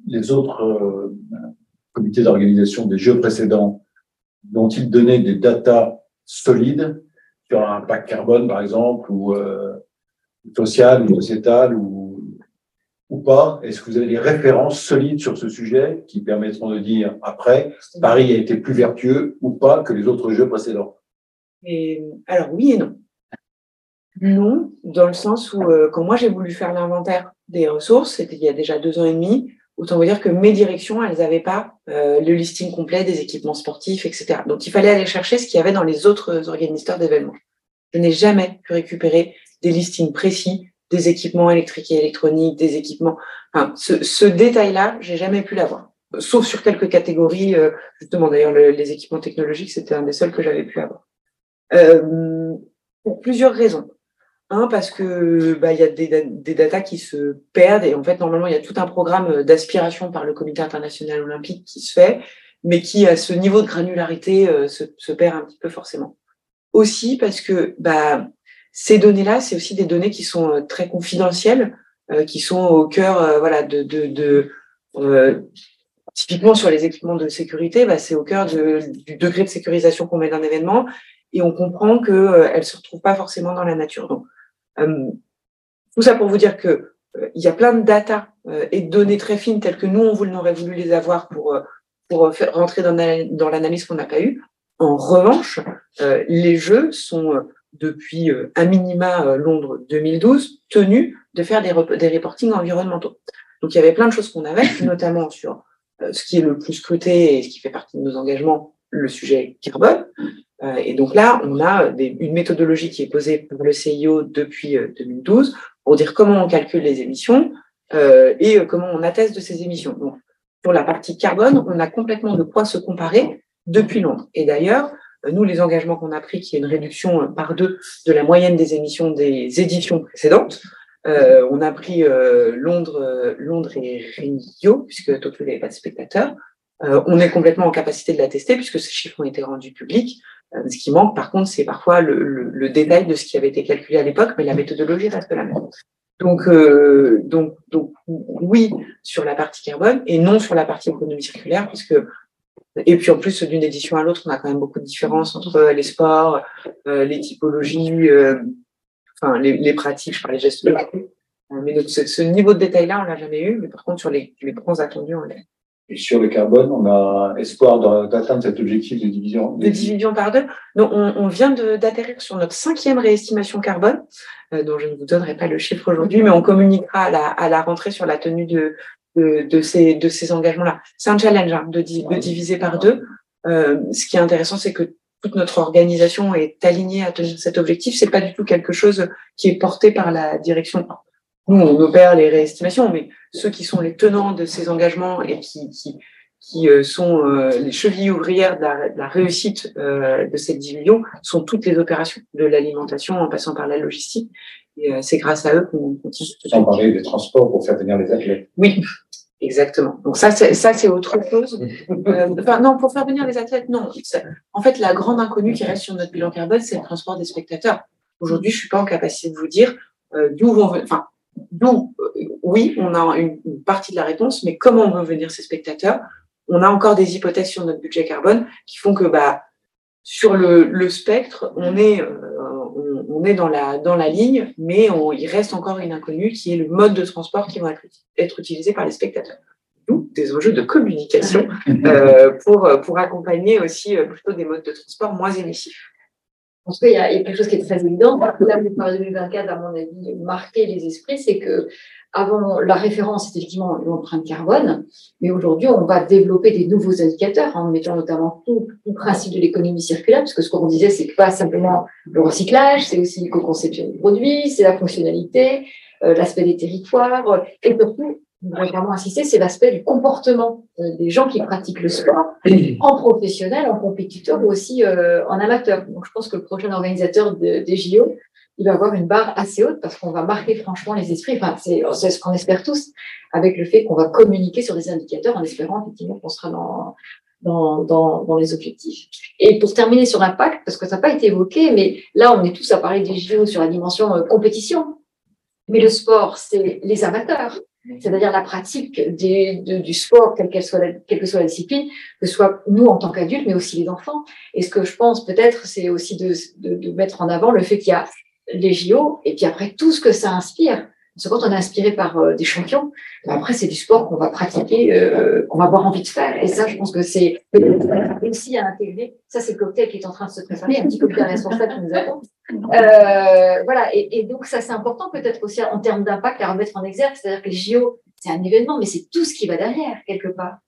Les autres euh, comités d'organisation des jeux précédents, dont-ils donnaient des datas solides sur un impact carbone, par exemple, ou euh, social ou sociétal ou, ou pas Est-ce que vous avez des références solides sur ce sujet qui permettront de dire après, Paris a été plus vertueux ou pas que les autres jeux précédents? Et, Alors oui et non. Non, dans le sens où euh, quand moi j'ai voulu faire l'inventaire des ressources, c'était il y a déjà deux ans et demi, autant vous dire que mes directions, elles n'avaient pas euh, le listing complet des équipements sportifs, etc. Donc il fallait aller chercher ce qu'il y avait dans les autres organisateurs d'événements. Je n'ai jamais pu récupérer des listings précis des équipements électriques et électroniques, des équipements. Enfin, ce, ce détail-là, j'ai jamais pu l'avoir. Sauf sur quelques catégories, euh, justement. D'ailleurs, les équipements technologiques, c'était un des seuls que j'avais pu avoir. Euh, pour plusieurs raisons. Un, parce que bah, y a des, des datas qui se perdent et en fait, normalement, il y a tout un programme d'aspiration par le Comité international olympique qui se fait, mais qui, à ce niveau de granularité, euh, se, se perd un petit peu forcément. Aussi parce que bah, ces données-là, c'est aussi des données qui sont euh, très confidentielles, euh, qui sont au cœur, euh, voilà, de, de, de typiquement sur les équipements de sécurité, bah, c'est au cœur du degré de sécurisation qu'on met dans un événement, et on comprend qu'elles ne se retrouvent pas forcément dans la nature. Donc, tout ça pour vous dire que y a plein de data et de données très fines telles que nous on, voulait, aurait voulu les avoir pour pour faire rentrer dans, dans l'analyse qu'on n'a pas eue. En revanche, les jeux sont depuis un minima Londres 2012 tenus de faire des, des reportings environnementaux. Donc il y avait plein de choses qu'on avait, notamment sur euh, ce qui est le plus scruté et ce qui fait partie de nos engagements, le sujet carbone. Euh, et donc là, on a une méthodologie qui est posée par le CIO depuis 2012 euh, pour dire comment on calcule les émissions et comment on atteste de ces émissions. Donc, pour la partie carbone, on a complètement de quoi se comparer depuis Londres. Et d'ailleurs, nous, les engagements qu'on a pris, qui est une réduction par deux de la moyenne des émissions des éditions précédentes, euh, on a pris euh, Londres, euh, Londres et Rio, puisque Tokyo n'avait pas de spectateurs. on est complètement en capacité de la tester, puisque ces chiffres ont été rendus publics. ce qui manque, par contre, c'est parfois le, détail de ce qui avait été calculé à l'époque, mais la méthodologie reste la même. Donc, donc, donc, oui sur la partie carbone et non sur la partie économie circulaire, puisque et puis en plus d'une édition à l'autre, on a quand même beaucoup de différences entre les sports, les typologies, enfin, les, les pratiques, par les gestes euh, Mais donc, ce, niveau de détail-là, on l'a jamais eu. Mais par contre, sur les, les grands attendus, on l'a. Et sur le carbone, on a espoir d'atteindre cet objectif de division. De division par deux. Donc, on, on vient d'atterrir sur notre cinquième réestimation carbone, euh, dont je ne vous donnerai pas le chiffre aujourd'hui, mais on communiquera à la, à la rentrée sur la tenue de, de, de ces, de ces engagements-là. C'est un challenge hein, de, de, diviser par deux. Euh, ce qui est intéressant, c'est que toute notre organisation est alignée à tenir cet objectif. C'est pas du tout quelque chose qui est porté par la direction. Nous, on opère les réestimations, mais ceux qui sont les tenants de ces engagements et qui, qui, qui euh, sont euh, les chevilles ouvrières de la, de la réussite euh, de cette division sont toutes les opérations de l'alimentation en passant par la logistique. Et c'est grâce à eux qu'on continue. Sans parler des transports pour faire venir les athlètes. Oui, Exactement. Donc ça, c'est ça, c'est autre chose. Euh, enfin, non, pour faire venir les athlètes, non. En fait, la grande inconnue qui reste sur notre bilan carbone, c'est le transport des spectateurs. Aujourd'hui, je suis pas en capacité de vous dire euh, d'où vont, enfin, d'où. Euh, oui, on a une, partie de la réponse, mais comment vont venir ces spectateurs On a encore des hypothèses sur notre budget carbone qui font que, bah, sur le, le spectre, on est on, est dans la, dans la ligne, mais il reste encore une inconnue qui est le mode de transport qui va être, être utilisé par les spectateurs. D'où des enjeux de communication euh, pour, pour accompagner aussi euh, plutôt des modes de transport moins émissifs. En tout cas, il y, a, quelque chose qui est très évident. Là, le 2024, à mon avis, marqué les esprits, c'est que avant, la référence, c'est effectivement l'empreinte carbone, mais aujourd'hui, on va développer des nouveaux indicateurs en mettant notamment tout, le principe de l'économie circulaire, parce que ce qu'on disait, c'est pas simplement le recyclage, c'est aussi l'éco-conception du produit, c'est la fonctionnalité, euh, l'aspect des territoires, et surtout, on vraiment insister, c'est l'aspect du comportement euh, des gens qui pratiquent le sport, en professionnel, en compétiteur ou aussi euh, en amateur. Donc, je pense que le prochain organisateur de, des JO il va avoir une barre assez haute parce qu'on va marquer franchement les esprits. Enfin, c'est ce qu'on espère tous avec le fait qu'on va communiquer sur des indicateurs en espérant effectivement qu'on sera dans, dans, dans, dans, les objectifs. Et pour terminer sur l'impact, parce que ça n'a pas été évoqué, mais là, on est tous à parler des JO sur la dimension euh, compétition. Mais le sport, c'est les amateurs. C'est-à-dire la pratique du sport, quelle, qu'elle soit quelle que soit la discipline, que ce soit nous en tant qu'adultes, mais aussi les enfants. Et ce que je pense peut-être, c'est aussi de, de, de mettre en avant le fait qu'il y a les JO, et puis après tout ce que ça inspire. Parce que quand on est inspiré par euh, des champions, ben après c'est du sport qu'on va pratiquer, euh, qu'on va avoir envie de faire. Et ça, je pense que c'est réussi à intégrer. Ça, c'est le cocktail qui est en train de se préparer, un petit cocktail responsable qui nous attend. Euh, voilà. Et, donc ça, c'est important peut-être aussi en termes d'impact à remettre en exergue. C'est-à-dire que les JO, c'est un événement, mais c'est tout ce qui va derrière quelque part.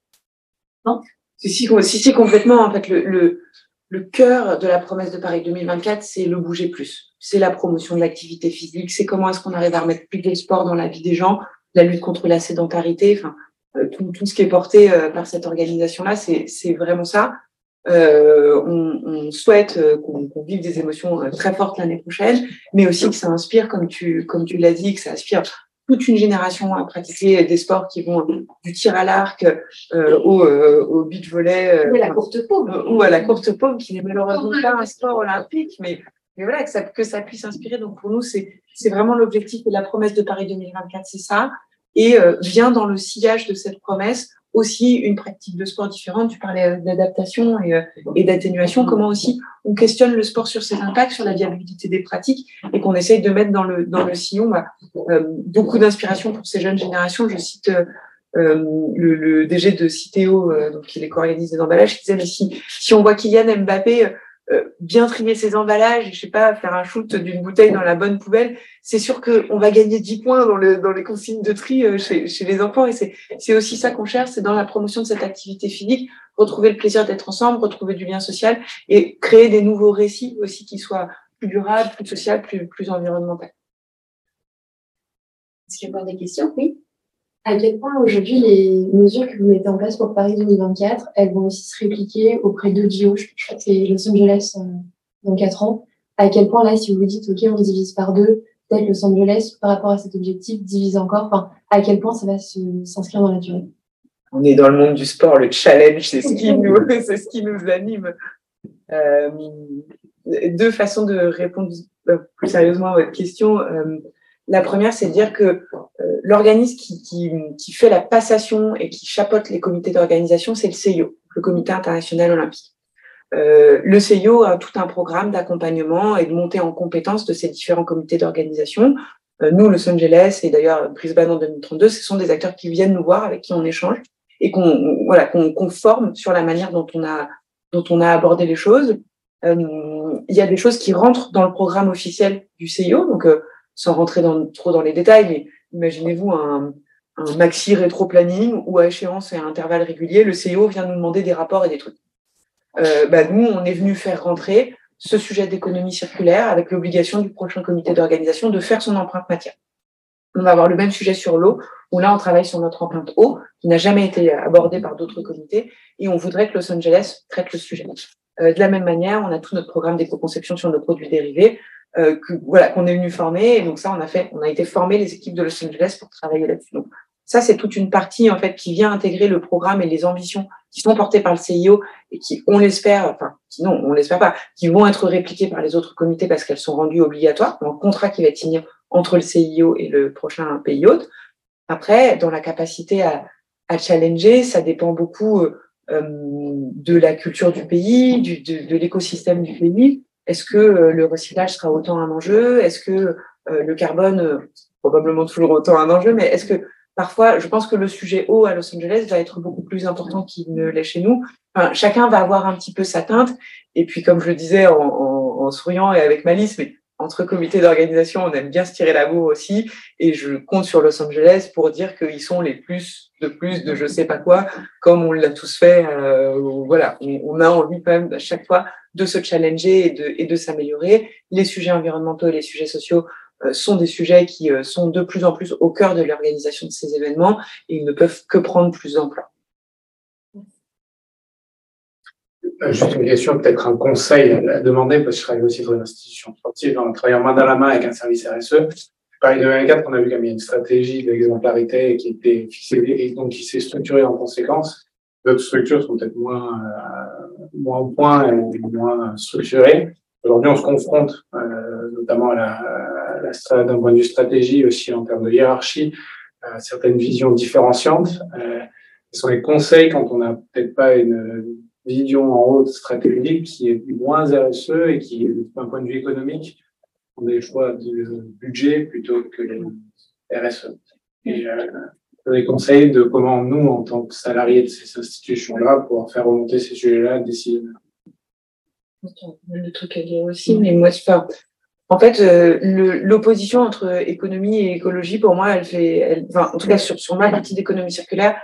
Non? Si, si, si, complètement. En fait, le, le, le cœur de la promesse de Paris 2024, c'est le bouger plus. C'est la promotion de l'activité physique. C'est comment est-ce qu'on arrive à remettre plus de sport dans la vie des gens, la lutte contre la sédentarité, enfin, euh, tout, tout, ce qui est porté euh, par cette organisation-là, c'est vraiment ça. Euh, on, on, souhaite euh, qu'on qu vive des émotions très fortes l'année prochaine, mais aussi que ça inspire, comme tu, comme tu l'as dit, que ça inspire toute une génération à pratiquer des sports qui vont du tir à l'arc euh, au, euh, au beach volley ou à la courte paume ou à la courte paume qui n'est malheureusement pas un sport olympique mais mais voilà que ça que ça puisse inspirer donc pour nous c'est vraiment l'objectif et la promesse de Paris 2024 c'est ça. Et vient dans le sillage de cette promesse aussi une pratique de sport différente. Tu parlais d'adaptation et, et d'atténuation. Comment aussi on questionne le sport sur ses impacts, sur la viabilité des pratiques, et qu'on essaye de mettre dans le, dans le sillon bah, euh, beaucoup d'inspiration pour ces jeunes générations. Je cite euh, euh, le, le, DG de Citeo, donc qui les co-organise des emballages, qui disait, si, si on voit Kylian Mbappé euh, bien trier ses emballages, je sais pas, faire un shoot d'une bouteille dans la bonne poubelle, c'est sûr qu'on va gagner 10 points dans, le, dans les consignes de tri euh, chez, chez les enfants. Et c'est aussi ça qu'on cherche, c'est dans la promotion de cette activité physique, retrouver le plaisir d'être ensemble, retrouver du lien social et créer des nouveaux récits aussi qui soient plus durables, plus sociaux, plus, plus environnementaux. Est-ce qu'il y a encore des questions? Oui à quel point aujourd'hui les mesures que vous mettez en place pour Paris 2024, elles vont aussi se répliquer auprès de JO, je crois que c'est Los Angeles euh, dans quatre ans. À quel point là, si vous vous dites, OK, on divise par deux, peut-être Los Angeles, par rapport à cet objectif, divise encore, enfin, à quel point ça va s'inscrire dans la durée? On est dans le monde du sport, le challenge, c'est ce qui nous, c'est ce qui nous anime. Euh, deux façons de répondre euh, plus sérieusement à votre question. Euh, la première, c'est de dire que euh, l'organisme qui, qui, qui, fait la passation et qui chapeaute les comités d'organisation, c'est le CIO, le Comité international olympique. Euh, le CIO a tout un programme d'accompagnement et de montée en compétence de ces différents comités d'organisation. Euh, nous, Los Angeles et d'ailleurs Brisbane en 2032, ce sont des acteurs qui viennent nous voir, avec qui on échange et qu'on voilà, qu'on forme sur la manière dont on a dont on a abordé les choses. Euh, il y a des choses qui rentrent dans le programme officiel du CIO, donc euh, sans rentrer dans, trop dans les détails, mais imaginez-vous un, un maxi rétro-planning où à échéance et à intervalles réguliers, le CEO vient nous demander des rapports et des trucs. Euh, bah, nous, on est venu faire rentrer ce sujet d'économie circulaire avec l'obligation du prochain comité d'organisation de faire son empreinte matière. On va avoir le même sujet sur l'eau, où là, on travaille sur notre empreinte eau, qui n'a jamais été abordée par d'autres comités, et on voudrait que Los Angeles traite le sujet. Euh, de la même manière, on a tout notre programme d'éco-conception sur nos produits dérivés, euh, que, voilà, qu'on est venu former. Et donc ça, on a fait, on a été former les équipes de Los Angeles pour travailler là-dessus. Donc ça, c'est toute une partie en fait qui vient intégrer le programme et les ambitions qui sont portées par le CIO et qui, on l'espère, enfin, qui, non, on l'espère pas, qui vont être répliquées par les autres comités parce qu'elles sont rendues obligatoires dans contrat qui va être signé entre le CIO et le prochain pays hôte. Après, dans la capacité à, à challenger, ça dépend beaucoup euh, de la culture du pays, du, de, de l'écosystème du pays. Est-ce que euh, le recyclage sera autant un enjeu? Est-ce que euh, le carbone, euh, probablement toujours autant un enjeu, mais est-ce que parfois, je pense que le sujet eau à Los Angeles va être beaucoup plus important qu'il ne l'est chez nous. Enfin, chacun va avoir un petit peu sa teinte. Et puis, comme je le disais en, en, en souriant et avec malice, mais entre comités d'organisation, on aime bien se tirer la bourre aussi. Et je compte sur Los Angeles pour dire qu'ils sont les plus de plus de je sais pas quoi, comme on l'a tous fait. Euh, voilà, on, on, a envie quand même à chaque fois de se challenger et de, et de s'améliorer. Les sujets environnementaux et les sujets sociaux euh, sont des sujets qui euh, sont de plus en plus au cœur de l'organisation de ces événements et ils ne peuvent que prendre plus d'ampleur. Juste une question, peut-être un conseil à demander, parce que je travaille aussi pour une institution sportive, en travaillant main dans la main avec un service RSE. Paris 2024, on a vu qu'il y a une stratégie d'exemplarité qui était fixée et donc qui s'est structurée en conséquence. D'autres structures sont peut-être moins, euh, moins au point et moins structurées. Aujourd'hui, on se confronte euh, notamment à la, la d'un point de vue stratégie, aussi en termes de hiérarchie, à certaines visions différenciantes. Euh, ce sont les conseils quand on n'a peut-être pas une vision en haute stratégique qui est moins RSE et qui, d'un point de vue économique, ont des choix de budget plutôt que les RSE. Et euh, des conseils de comment nous, en tant que salariés de ces institutions-là, pouvoir faire remonter ces sujets-là d'ici. Le truc à dire aussi, mais moi, enfin, en fait, euh, l'opposition entre économie et écologie, pour moi, elle fait, enfin, en tout cas sur, sur ma partie d'économie circulaire,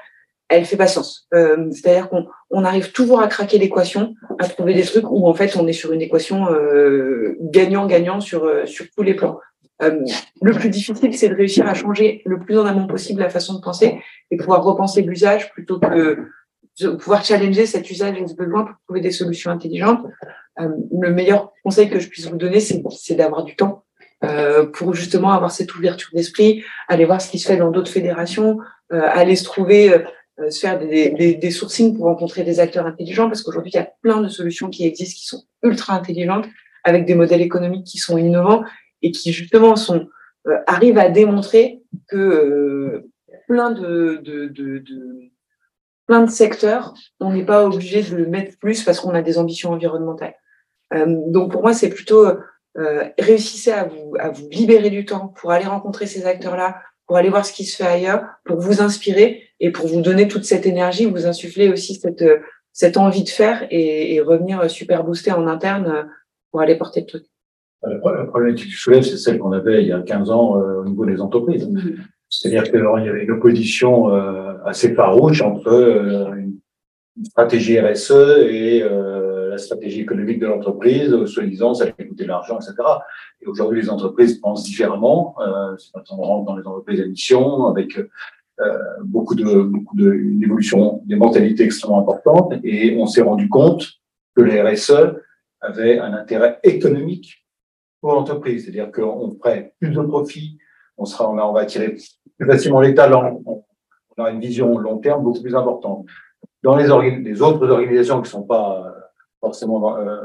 elle fait pas sens. Euh, C'est-à-dire qu'on on arrive toujours à craquer l'équation, à trouver des trucs où en fait on est sur une équation euh, gagnant-gagnant sur euh, sur tous les plans. Euh, le plus difficile, c'est de réussir à changer le plus en amont possible la façon de penser et pouvoir repenser l'usage plutôt que de pouvoir challenger cet usage et ce besoin pour trouver des solutions intelligentes. Euh, le meilleur conseil que je puisse vous donner, c'est d'avoir du temps euh, pour justement avoir cette ouverture d'esprit, aller voir ce qui se fait dans d'autres fédérations, aller se trouver euh, se faire des, des, des, sourcings pour rencontrer des acteurs intelligents, parce qu'aujourd'hui, il y a plein de solutions qui existent, qui sont ultra intelligentes, avec des modèles économiques qui sont innovants et qui justement sont euh, arrivent à démontrer que euh, plein de, de, de, de, plein de secteurs, on n'est pas obligé de mettre plus parce qu'on a des ambitions environnementales. donc pour moi, c'est plutôt réussissez à vous, à vous libérer du temps pour aller rencontrer ces acteurs-là, pour aller voir ce qui se fait ailleurs, pour vous inspirer et pour vous donner toute cette énergie, vous insuffler aussi cette, cette envie de faire et, et revenir super boosté en interne pour aller porter le truc. La problématique que tu soulèves, c'est celle qu'on avait il y a 15 ans euh, au niveau des entreprises. Mmh. C'est-à-dire qu'il y avait une opposition euh, assez farouche entre euh, une stratégie RSE et la stratégie économique de l'entreprise, soi-disant ça allait coûter de l'argent, etc. Et aujourd'hui, les entreprises pensent différemment. Euh, c'est on rentre dans les entreprises d'émission avec beaucoup de beaucoup de une évolution des mentalités extrêmement importantes, et on s'est rendu compte que les RSE avaient un intérêt économique pour l'entreprise. C'est-à-dire qu'on ferait plus de profits, on, sera, on, va attirer plus facilement les talents, on, a une vision long terme beaucoup plus importante. Dans les, autres organisations qui ne sont pas euh, forcément euh,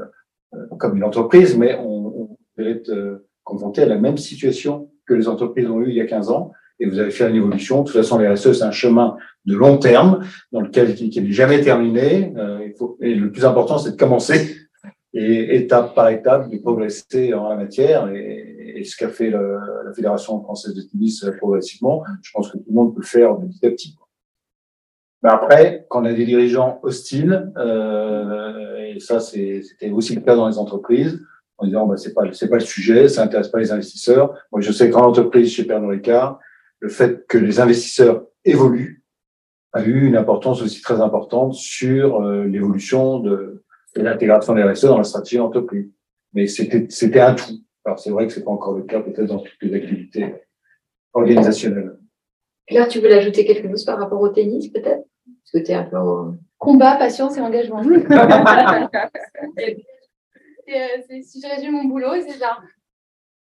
euh, comme une entreprise, mais on, on être confronté à la même situation que les entreprises ont eu il y a 15 ans, et vous avez fait une évolution. De toute façon, les RSE, c'est un chemin de long terme dans lequel qui n'est jamais terminé. il faut, et le plus important, c'est de commencer et étape par étape de progresser en la matière et, et ce qu'a fait le, la Fédération française de tennis progressivement, je pense que tout le monde peut le faire petit à petit. Mais après, quand on a des dirigeants hostiles, euh, et ça c'était aussi le cas dans les entreprises, en disant bah, c'est pas c'est pas le sujet, ça intéresse pas les investisseurs. Moi je sais que dans l'entreprise chez Pernod Ricard, le fait que les investisseurs évoluent a eu une importance aussi très importante sur euh, l'évolution de l'intégration des RSE dans la stratégie d'entreprise. Mais c'était, c'était un tout. Alors, c'est vrai que c'est pas encore le cas, peut-être, dans toutes les activités organisationnelles. Claire, tu veux ajouter quelque chose par rapport au tennis, peut-être? Tu es un peu Combat, patience et engagement. Euh, si je résume mon boulot, c'est ça.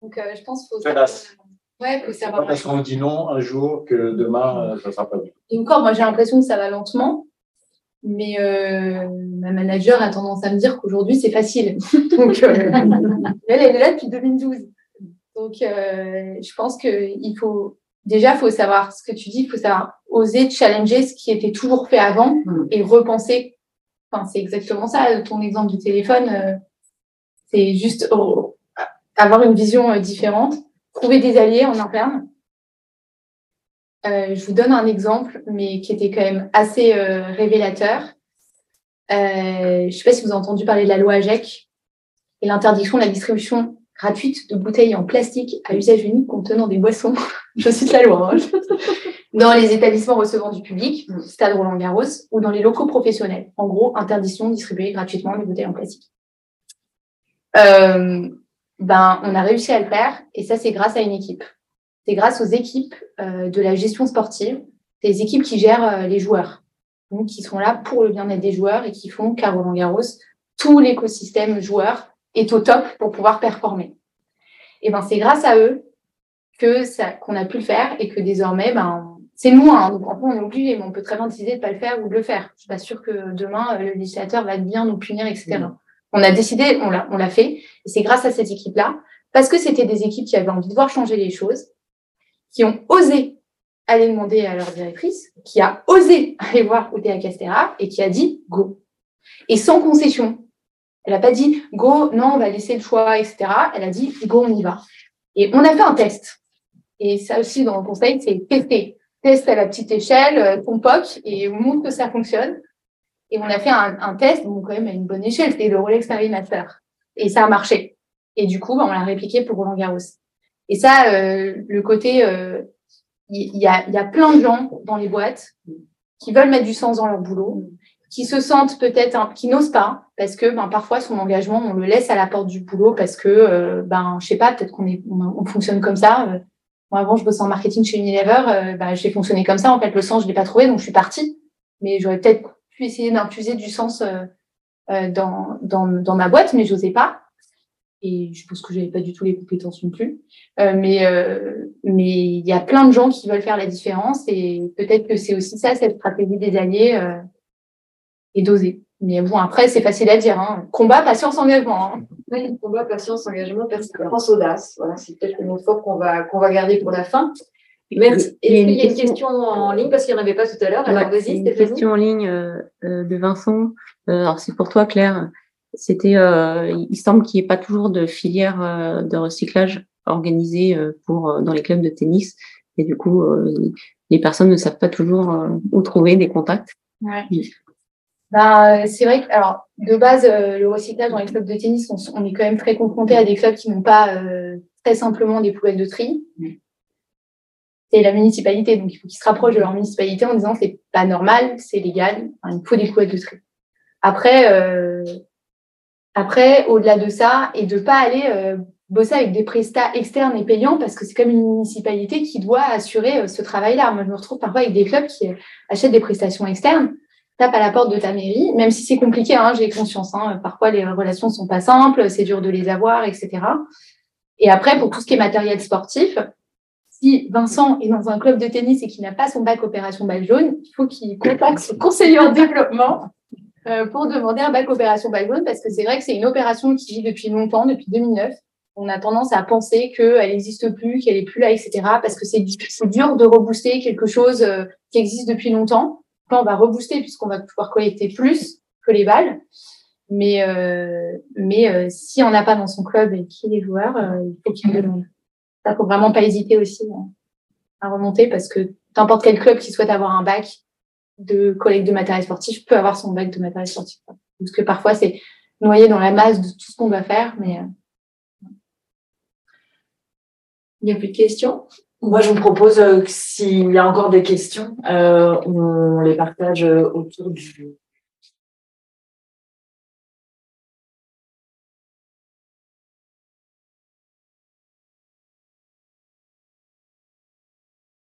Donc, euh, je pense qu'il faut savoir. Ouais, faut savoir. Pas parce qu'on dit non un jour que demain, euh, ça sera pas bien. Et encore, moi, j'ai l'impression que ça va lentement. Mais euh, ma manager a tendance à me dire qu'aujourd'hui, c'est facile. Donc, euh, elle, elle est là depuis 2012. Donc, euh, je pense qu'il faut, déjà, il faut savoir ce que tu dis, il faut savoir oser challenger ce qui était toujours fait avant mm. et repenser. Enfin, c'est exactement ça, ton exemple du téléphone. Euh, c'est juste avoir une vision euh, différente, trouver des alliés en interne euh, je vous donne un exemple, mais qui était quand même assez euh, révélateur. Euh, je ne sais pas si vous avez entendu parler de la loi AGEC et l'interdiction de la distribution gratuite de bouteilles en plastique à usage unique contenant des boissons. je cite la loi. Hein. dans les établissements recevant du public, stade Roland Garros, ou dans les locaux professionnels. En gros, interdiction de distribuer gratuitement les bouteilles en plastique. Euh, ben, on a réussi à le faire, et ça, c'est grâce à une équipe c'est grâce aux équipes euh, de la gestion sportive, des équipes qui gèrent euh, les joueurs, donc qui sont là pour le bien-être des joueurs et qui font qu'à Roland Garros, tout l'écosystème joueur est au top pour pouvoir performer. Et ben c'est grâce à eux que ça qu'on a pu le faire et que désormais ben c'est moins, hein, donc on est obligé, mais on peut très bien décider de pas le faire ou de le faire. Je suis pas sûre que demain le législateur va bien nous punir, etc. Mmh. On a décidé, on l'a, on l'a fait, et c'est grâce à cette équipe-là, parce que c'était des équipes qui avaient envie de voir changer les choses, qui ont osé aller demander à leur directrice, qui a osé aller voir Otea Castera et qui a dit go. Et sans concession. Elle n'a pas dit go, non, on va laisser le choix, etc. Elle a dit go, on y va. Et on a fait un test. Et ça aussi, dans le conseil, c'est tester. Test à la petite échelle, euh, ton POC, et montre que ça fonctionne. Et on a fait un, test, donc quand même à une bonne échelle, c'était le Rolex Master. Et ça a marché. Et du coup, ben, on l'a répliqué pour Roland Garros. Et ça, euh, le côté, il euh, y, a, y a plein de gens dans les boîtes qui veulent mettre du sens dans leur boulot, qui se sentent peut-être, qui n'osent pas, parce que ben, parfois son engagement, on le laisse à la porte du boulot parce que, euh, ben, je sais pas, peut-être qu'on est, on, fonctionne comme ça. Moi, avant, je bossais en marketing chez Unilever, ben, j'ai fonctionné comme ça. En fait, le sens, je l'ai pas trouvé, donc je suis partie. Mais j'aurais peut-être pu essayer d'infuser du sens dans, dans, dans ma boîte, mais j'osais pas et je pense que j'avais pas du tout les compétences non plus. Euh, mais euh, mais il y a plein de gens qui veulent faire la différence et peut-être que c'est aussi ça cette stratégie des alliés euh, et d'oser. Mais bon après c'est facile à dire. Hein. Combat, patience, engagement. Hein. Oui, combat, patience, engagement, persévérance, audace. Voilà, c'est peut-être le mot fort qu'on va qu'on va garder pour la fin. Merci. Est-ce qu'il y a une question en ligne? Parce qu'il n'y en avait pas tout à l'heure Alors vas-y, Une question en ligne euh, de Vincent. alors c'est pour toi Claire. c'était, euh, il semble qu'il n'y ait pas toujours de filière euh, de recyclage organisée euh, pour dans les clubs de tennis, et du coup, les personnes ne savent pas toujours où trouver des contacts. Ouais. Ben, c'est vrai que, alors, de base, le recyclage dans les clubs de tennis, on, est quand même très confronté à des clubs qui n'ont pas très simplement des poubelles de tri. C'est la municipalité, donc il faut qu'ils se rapprochent de leur municipalité en disant que c'est pas normal, c'est légal, il faut des poubelles de tri. Après, euh, après, au-delà de ça, et de pas aller euh, bosser avec des prestats externes et payants parce que c'est comme une municipalité qui doit assurer euh, ce travail-là. Moi, je me retrouve parfois avec des clubs qui achètent des prestations externes, tapent à la porte de ta mairie, même si c'est compliqué, hein, j'ai conscience. Hein, parfois, les relations sont pas simples, c'est dur de les avoir, etc. Et après, pour tout ce qui est matériel sportif, si Vincent est dans un club de tennis et qu'il n'a pas son bac opération balle jaune, il faut qu'il contacte son conseiller en développement euh, pour demander un bac opération balle jaune parce que c'est vrai que c'est une opération qui vit depuis longtemps, depuis 2009. On a tendance à penser qu'elle n'existe plus, qu'elle est plus là, etc. Parce que c'est dur de rebooster quelque chose euh, qui existe depuis longtemps. On va rebooster puisqu'on va pouvoir collecter plus que les balles. Mais, euh, mais euh, si on n'a pas dans son club et qui est joueur, euh, il faut qu'il demande. Ça, faut vraiment pas hésiter aussi à remonter parce que n'importe quel club qui souhaite avoir un bac de collecte de matériel sportif peut avoir son bac de matériel sportif. Parce que parfois, c'est noyé dans la masse de tout ce qu'on va faire, mais il n'y a plus de questions? Moi, je vous propose que s'il y a encore des questions, on les partage autour du